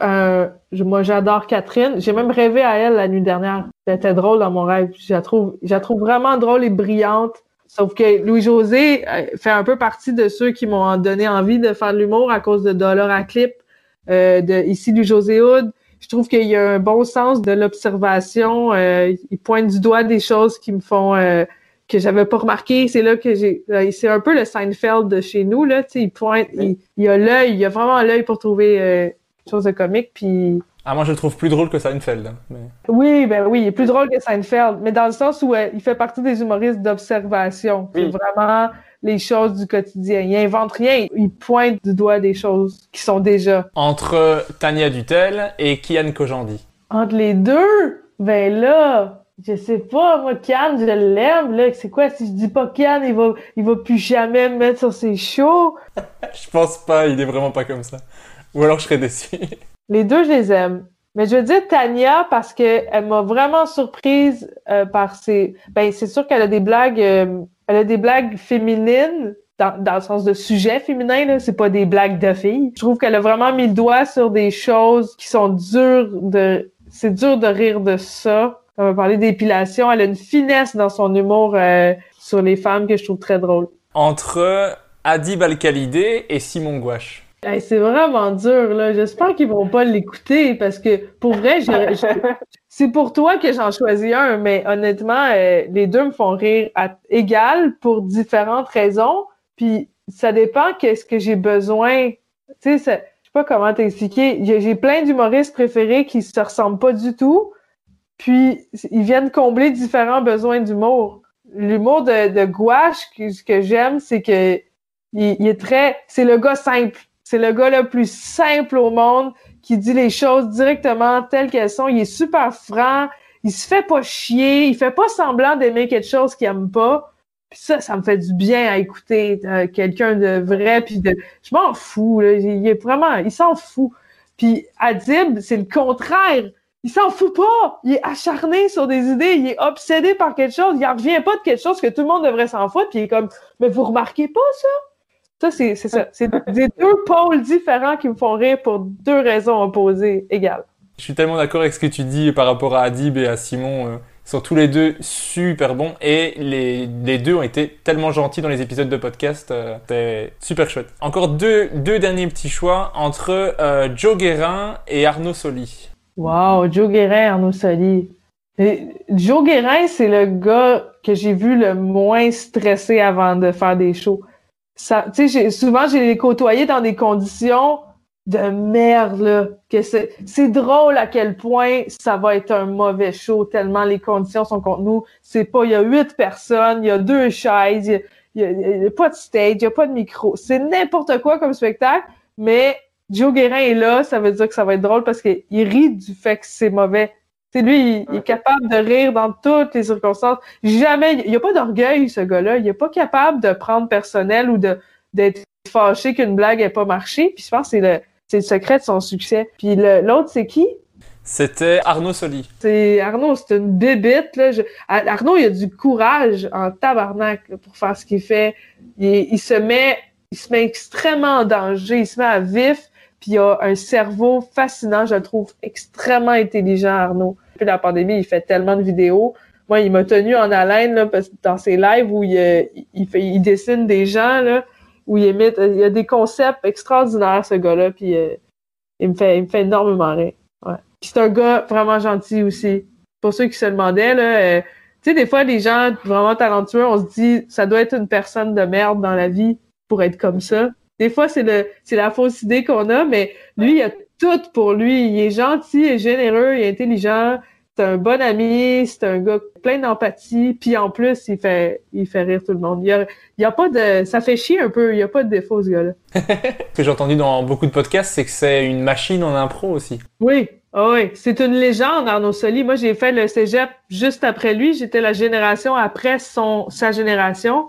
moi, j'adore Catherine. J'ai même rêvé à elle la nuit dernière. Elle était drôle dans mon rêve. Je la trouve, vraiment drôle et brillante. Sauf que Louis-José euh, fait un peu partie de ceux qui m'ont donné envie de faire de l'humour à cause de Dollar à clip, euh, de ici Louis-José Hood. Je trouve qu'il y a un bon sens de l'observation. Euh, il pointe du doigt des choses qui me font que j'avais pas remarqué. C'est là que j'ai. euh, C'est un peu le Seinfeld de chez nous là. Tu sais, il pointe, il, il a l'œil, il a vraiment l'œil pour trouver euh, chose de comique. Puis Ah, moi, je le trouve plus drôle que Seinfeld. hein, mais... oui, ben oui, il est plus drôle que Seinfeld, mais dans le sens où euh, il fait partie des humoristes d'observation. Oui. C'est vraiment les choses du quotidien. Il invente rien, il pointe du doigt des choses qui sont déjà. Entre Tania Dutel et Kian Kojandi. Entre les deux, ben là, je sais pas, moi, Kian, je l'aime, là. C'est quoi, si je dis pas Kian, il va, il va plus jamais me mettre sur ses shows? <laughs> Je pense pas, il est vraiment pas comme ça. Ou alors je serais déçu. <laughs> Les deux, je les aime. Mais je veux dire Tania parce que elle m'a vraiment surprise euh, par ses. Ben, c'est sûr qu'elle a des blagues. euh, elle a des blagues féminines dans, dans le sens de sujet féminin. Là, c'est pas des blagues de filles. Je trouve qu'elle a vraiment mis le doigt sur des choses qui sont dures de. C'est dur de rire de ça. On va parler d'épilation. Elle a une finesse dans son humour euh, sur les femmes que je trouve très drôle. Entre Adib Al-Khalidé et Simon Gouache. Hey, c'est vraiment dur, là. J'espère qu'ils vont pas l'écouter parce que pour vrai, c'est pour toi que j'en choisis un, mais honnêtement, euh, les deux me font rire à égal pour différentes raisons. Puis ça dépend qu'est-ce que j'ai besoin. Tu sais, je sais pas comment t'expliquer. J'ai j'ai plein d'humoristes préférés qui se ressemblent pas du tout. Puis ils viennent combler différents besoins d'humour. L'humour de, de gouache, ce que j'aime, c'est que il, il est très, c'est le gars simple. C'est le gars le plus simple au monde qui dit les choses directement telles qu'elles sont. Il est super franc. Il se fait pas chier. Il fait pas semblant d'aimer quelque chose qu'il aime pas. Puis ça, ça me fait du bien à écouter euh, quelqu'un de vrai. Puis de, je m'en fous. Là. Il est vraiment, il s'en fout. Puis Adib, c'est le contraire. Il s'en fout pas. Il est acharné sur des idées. Il est obsédé par quelque chose. Il en revient pas de quelque chose que tout le monde devrait s'en foutre. Puis il est comme, mais vous remarquez pas ça? Ça, c'est, c'est ça. C'est <laughs> des deux pôles différents qui me font rire pour deux raisons opposées égales. Je suis tellement d'accord avec ce que tu dis par rapport à Adib et à Simon. Euh, ils sont tous les deux super bons et les, les deux ont été tellement gentils dans les épisodes de podcast. Euh, C'était super chouette. Encore deux, deux derniers petits choix entre euh, Joe Guérin et Arnaud Soli. Wow, Joe Guérin, Arnaud Soli. Joe Guérin, c'est le gars que j'ai vu le moins stressé avant de faire des shows. Ça, tu sais, souvent, j'ai côtoyé dans des conditions de merde, là. Que c'est, c'est drôle à quel point ça va être un mauvais show, tellement les conditions sont contre nous. C'est pas, il y a huit personnes, il y a deux chaises, il y a, pas de stage, il y a pas de micro. C'est n'importe quoi comme spectacle, mais Joe Guérin est là, ça veut dire que ça va être drôle parce qu'il rit du fait que c'est mauvais. C'est lui, il, est capable de rire dans toutes les circonstances. Jamais, il n'y a pas d'orgueil, ce gars-là. Il est pas capable de prendre personnel ou de d'être fâché qu'une blague n'ait pas marché. Puis je pense que c'est le, secret de son succès. Puis l'autre, c'est qui? C'était Arnaud Soli. C'est Arnaud, c'est une bébite. Là. Arnaud, il a du courage en tabarnak pour faire ce qu'il fait. Il, se met, il se met extrêmement en danger, il se met à vif, puis il a un cerveau fascinant. Je le trouve extrêmement intelligent, Arnaud. Depuis la pandémie, il fait tellement de vidéos. Moi, il m'a tenu en haleine là, parce, dans ses lives où il, il, fait, il dessine des gens. Là où il émet, il y a des concepts extraordinaires, ce gars-là, puis euh, il me fait, il me fait énormément rire. Ouais. c'est un gars vraiment gentil aussi. Pour ceux qui se demandaient, là, euh, tu sais, des fois, les gens vraiment talentueux, on se dit, ça doit être une personne de merde dans la vie pour être comme ça. Des fois, c'est le, c'est la fausse idée qu'on a, mais lui, il a tout pour lui. Il est gentil, il est généreux, il est intelligent, c'est un bon ami, c'est un gars plein d'empathie, puis en plus, il fait, il fait rire tout le monde. Il y a, pas de, ça fait chier un peu, il y a pas de défaut ce gars-là. ce <laughs> que j'ai entendu dans beaucoup de podcasts, c'est que c'est une machine en impro aussi. Oui, oh oui, c'est une légende Arnaud Soli. Moi, j'ai fait le cégep juste après lui, j'étais la génération après son, sa génération.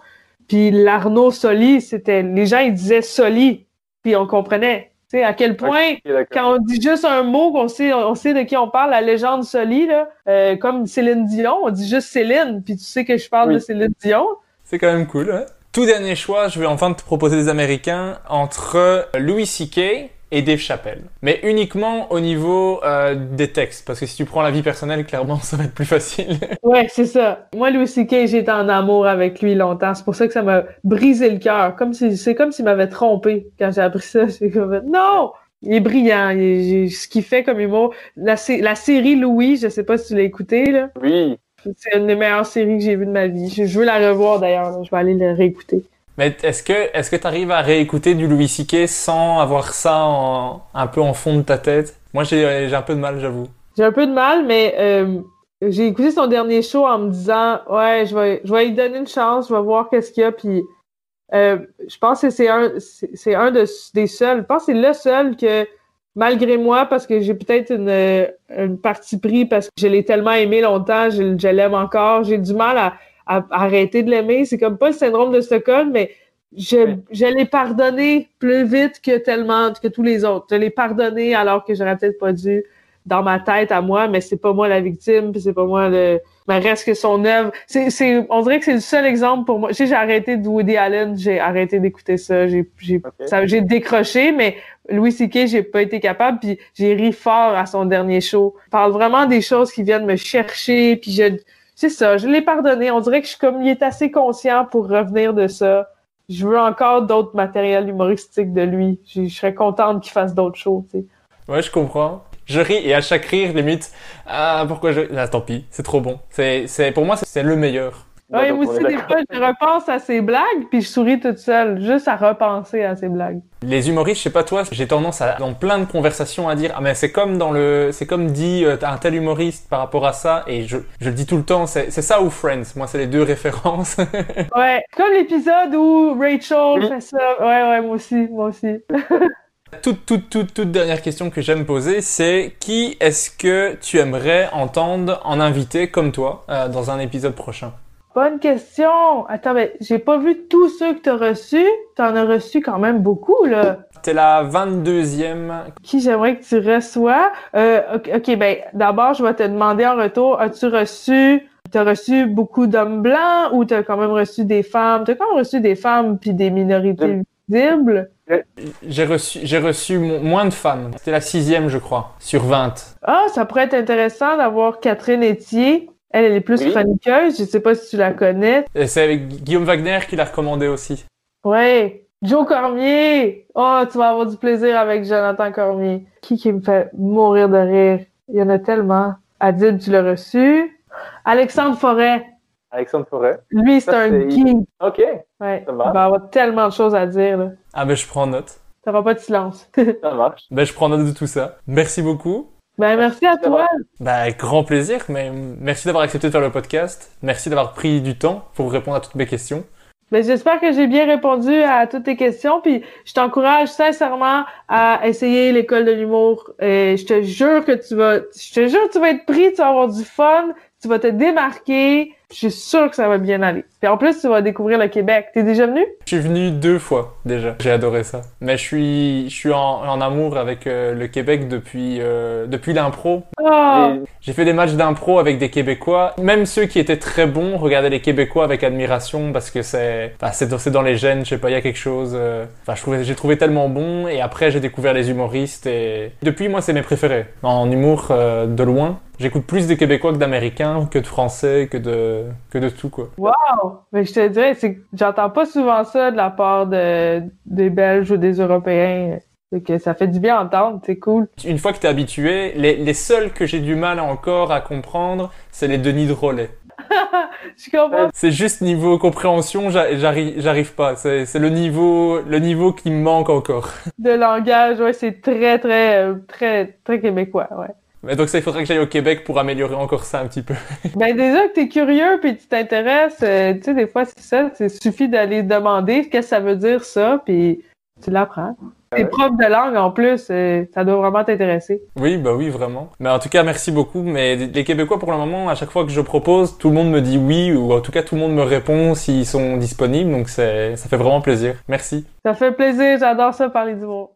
Puis l'Arnaud Soli, c'était, les gens ils disaient Soli, puis on comprenait sais, à quel point, quand on dit juste un mot, qu'on sait, on sait de qui on parle, la légende Soli, là, euh, comme Céline Dion, on dit juste Céline, puis tu sais que je parle de Céline Dion. C'est quand même cool, hein? Tout dernier choix, je vais enfin te proposer des Américains entre Louis C.K et Dave Chappelle. Mais uniquement au niveau euh, des textes, parce que si tu prends la vie personnelle, clairement, <laughs> ça va être plus facile. ouais, c'est ça. Moi, Louis C.K., j'étais en amour avec lui longtemps. C'est pour ça que ça m'a brisé le cœur. Comme si, c'est comme s'il m'avait trompé quand j'ai appris ça. <laughs> Comme, non! Il est brillant. Il ce qu'il fait comme humour. La, la série Louis, je sais pas si tu l'as écouté, là. Oui. C'est une des meilleures séries que j'ai vues de ma vie. Je, veux la revoir, d'ailleurs. Je vais aller la réécouter. Mais est-ce que est-ce que tu arrives à réécouter du Louis C.K. sans avoir ça un peu en fond de ta tête? Moi, j'ai, un peu de mal, j'avoue. J'ai un peu de mal, mais euh, j'ai écouté son dernier show en me disant ouais, je vais je vais lui donner une chance, je vais voir qu'est-ce qu'il y a, puis euh, je pense que c'est un c'est, un de, des seuls. Je pense que c'est le seul que malgré moi, parce que j'ai peut-être une, une partie pris parce que je l'ai tellement aimé longtemps, je l'aime encore. J'ai du mal à arrêter de l'aimer. C'est comme pas le syndrome de Stockholm, mais je, je l'ai pardonné plus vite que tellement que tous les autres. Je l'ai pardonné alors que j'aurais peut-être pas dû dans ma tête à moi, mais c'est pas moi la victime, puis c'est pas moi le. Mais reste que son œuvre. C'est, c'est, on dirait que c'est le seul exemple pour moi. J'ai, arrêté de Woody Allen, j'ai arrêté d'écouter ça, j'ai, j'ai, j'ai décroché, mais Louis C.K., j'ai pas été capable, puis j'ai ri fort à son dernier show. Il parle vraiment des choses qui viennent me chercher, puis je c'est ça, je l'ai pardonné. On dirait que je suis comme, il est assez conscient pour revenir de ça. Je veux encore d'autres matériels humoristiques de lui. Je, serais contente qu'il fasse d'autres choses, tu. Ouais, je comprends. Je ris et à chaque rire, limite, ah, pourquoi je, ah, tant pis, c'est trop bon. C'est, c'est, pour moi, c'est le meilleur. Ouais, moi aussi, des fois, je repense à ces blagues, puis je souris toute seule, juste à repenser à ces blagues. Les humoristes, je sais pas toi, j'ai tendance à, dans plein de conversations, à dire, ah, mais c'est comme dans le, c'est comme dit euh, un tel humoriste par rapport à ça, et je, je le dis tout le temps, c'est, ça ou Friends? Moi, c'est les deux références. <laughs> ouais, comme l'épisode où Rachel fait ça. Ouais, ouais, moi aussi, moi aussi. <laughs> Toute, toute, toute, toute dernière question que j'aime poser, c'est qui est-ce que tu aimerais entendre en invité comme toi euh, dans un épisode prochain? Bonne question. Attends, mais j'ai pas vu tous ceux que t'as reçus. T'en as reçu quand même beaucoup, là. T'es la 22e. Qui j'aimerais que tu reçois? Euh, ok, ben d'abord, je vais te demander en retour, as-tu reçu T'as reçu beaucoup d'hommes blancs ou t'as quand même reçu des femmes? T'as quand même reçu des femmes puis des minorités visibles? J'ai reçu, j'ai reçu mo- moins de femmes. C'était la sixième, je crois, sur 20. Ah, ça pourrait être intéressant d'avoir Catherine Etier. Elle, elle est plus Oui. chroniqueuse. Je sais pas si tu la connais. Et c'est avec Guillaume Wagner qui l'a recommandé aussi. Ouais. Joe Cormier. Oh, tu vas avoir du plaisir avec Jonathan Cormier. Qui qui me fait mourir de rire? Il y en a tellement. Adib, tu l'as reçu. Alexandre Forêt. Alexandre Forêt. Lui, c'est Ça, un geek. OK. Ouais. Ça Il marche. va avoir tellement de choses à dire, là. Ah ben je prends note. T'auras pas de silence. <laughs> Ça marche. Ben je prends note de tout ça. Merci beaucoup. Ben, merci à toi. Ben grand plaisir, mais merci d'avoir accepté de faire le podcast. Merci d'avoir pris du temps pour répondre à toutes mes questions. Ben, j'espère que j'ai bien répondu à toutes tes questions, puis je t'encourage sincèrement à essayer l'école de l'humour. Et je te jure que tu vas, je te jure que tu vas être pris, tu vas avoir du fun, tu vas te démarquer. Je suis sûr que ça va bien aller. Puis en plus, tu vas découvrir le Québec. T'es déjà venu? Je suis venu deux fois déjà. J'ai adoré ça. Mais je suis, je suis en, en amour avec euh, le Québec depuis, euh, depuis l'impro. Et- J'ai fait des matchs d'impro avec des Québécois. Même ceux qui étaient très bons regardaient les Québécois avec admiration parce que c'est, c'est, dans- les gènes. Je sais pas, il y a quelque chose. euh, Enfin, je trouvais, j'ai trouvé tellement bon. Et après, j'ai découvert les humoristes et depuis, moi, c'est mes préférés. En humour, euh, de loin. J'écoute plus de Québécois que d'Américains, que de Français, que de, que de tout, quoi. Wow! Mais je te dirais, c'est que j'entends pas souvent ça de la part de, des Belges ou des Européens. C'est que ça fait du bien à entendre, c'est cool. Une fois que t'es habitué, les, les seuls que j'ai du mal encore à comprendre, c'est les Denis de Rollet. <laughs> Je comprends. C'est juste niveau compréhension, j'a- j'arrive, j'arrive pas. C'est, c'est le niveau, le niveau qui me manque encore. De langage, ouais, c'est très, très, euh, très, très québécois, ouais. Mais donc ça, il faudrait que j'aille au Québec pour améliorer encore ça un petit peu. <laughs> Ben déjà que t'es curieux puis tu t'intéresses, euh, tu sais des fois c'est ça, il suffit d'aller demander qu'est-ce que ça veut dire ça puis tu l'apprends. T'es prof de langue en plus, euh, ça doit vraiment t'intéresser. Oui, bah oui, vraiment. Mais en tout cas, merci beaucoup. Mais les Québécois, pour le moment, à chaque fois que je propose, tout le monde me dit oui, ou en tout cas, tout le monde me répond s'ils sont disponibles. Donc c'est, ça fait vraiment plaisir. Merci. Ça fait plaisir, j'adore ça parler d'humour.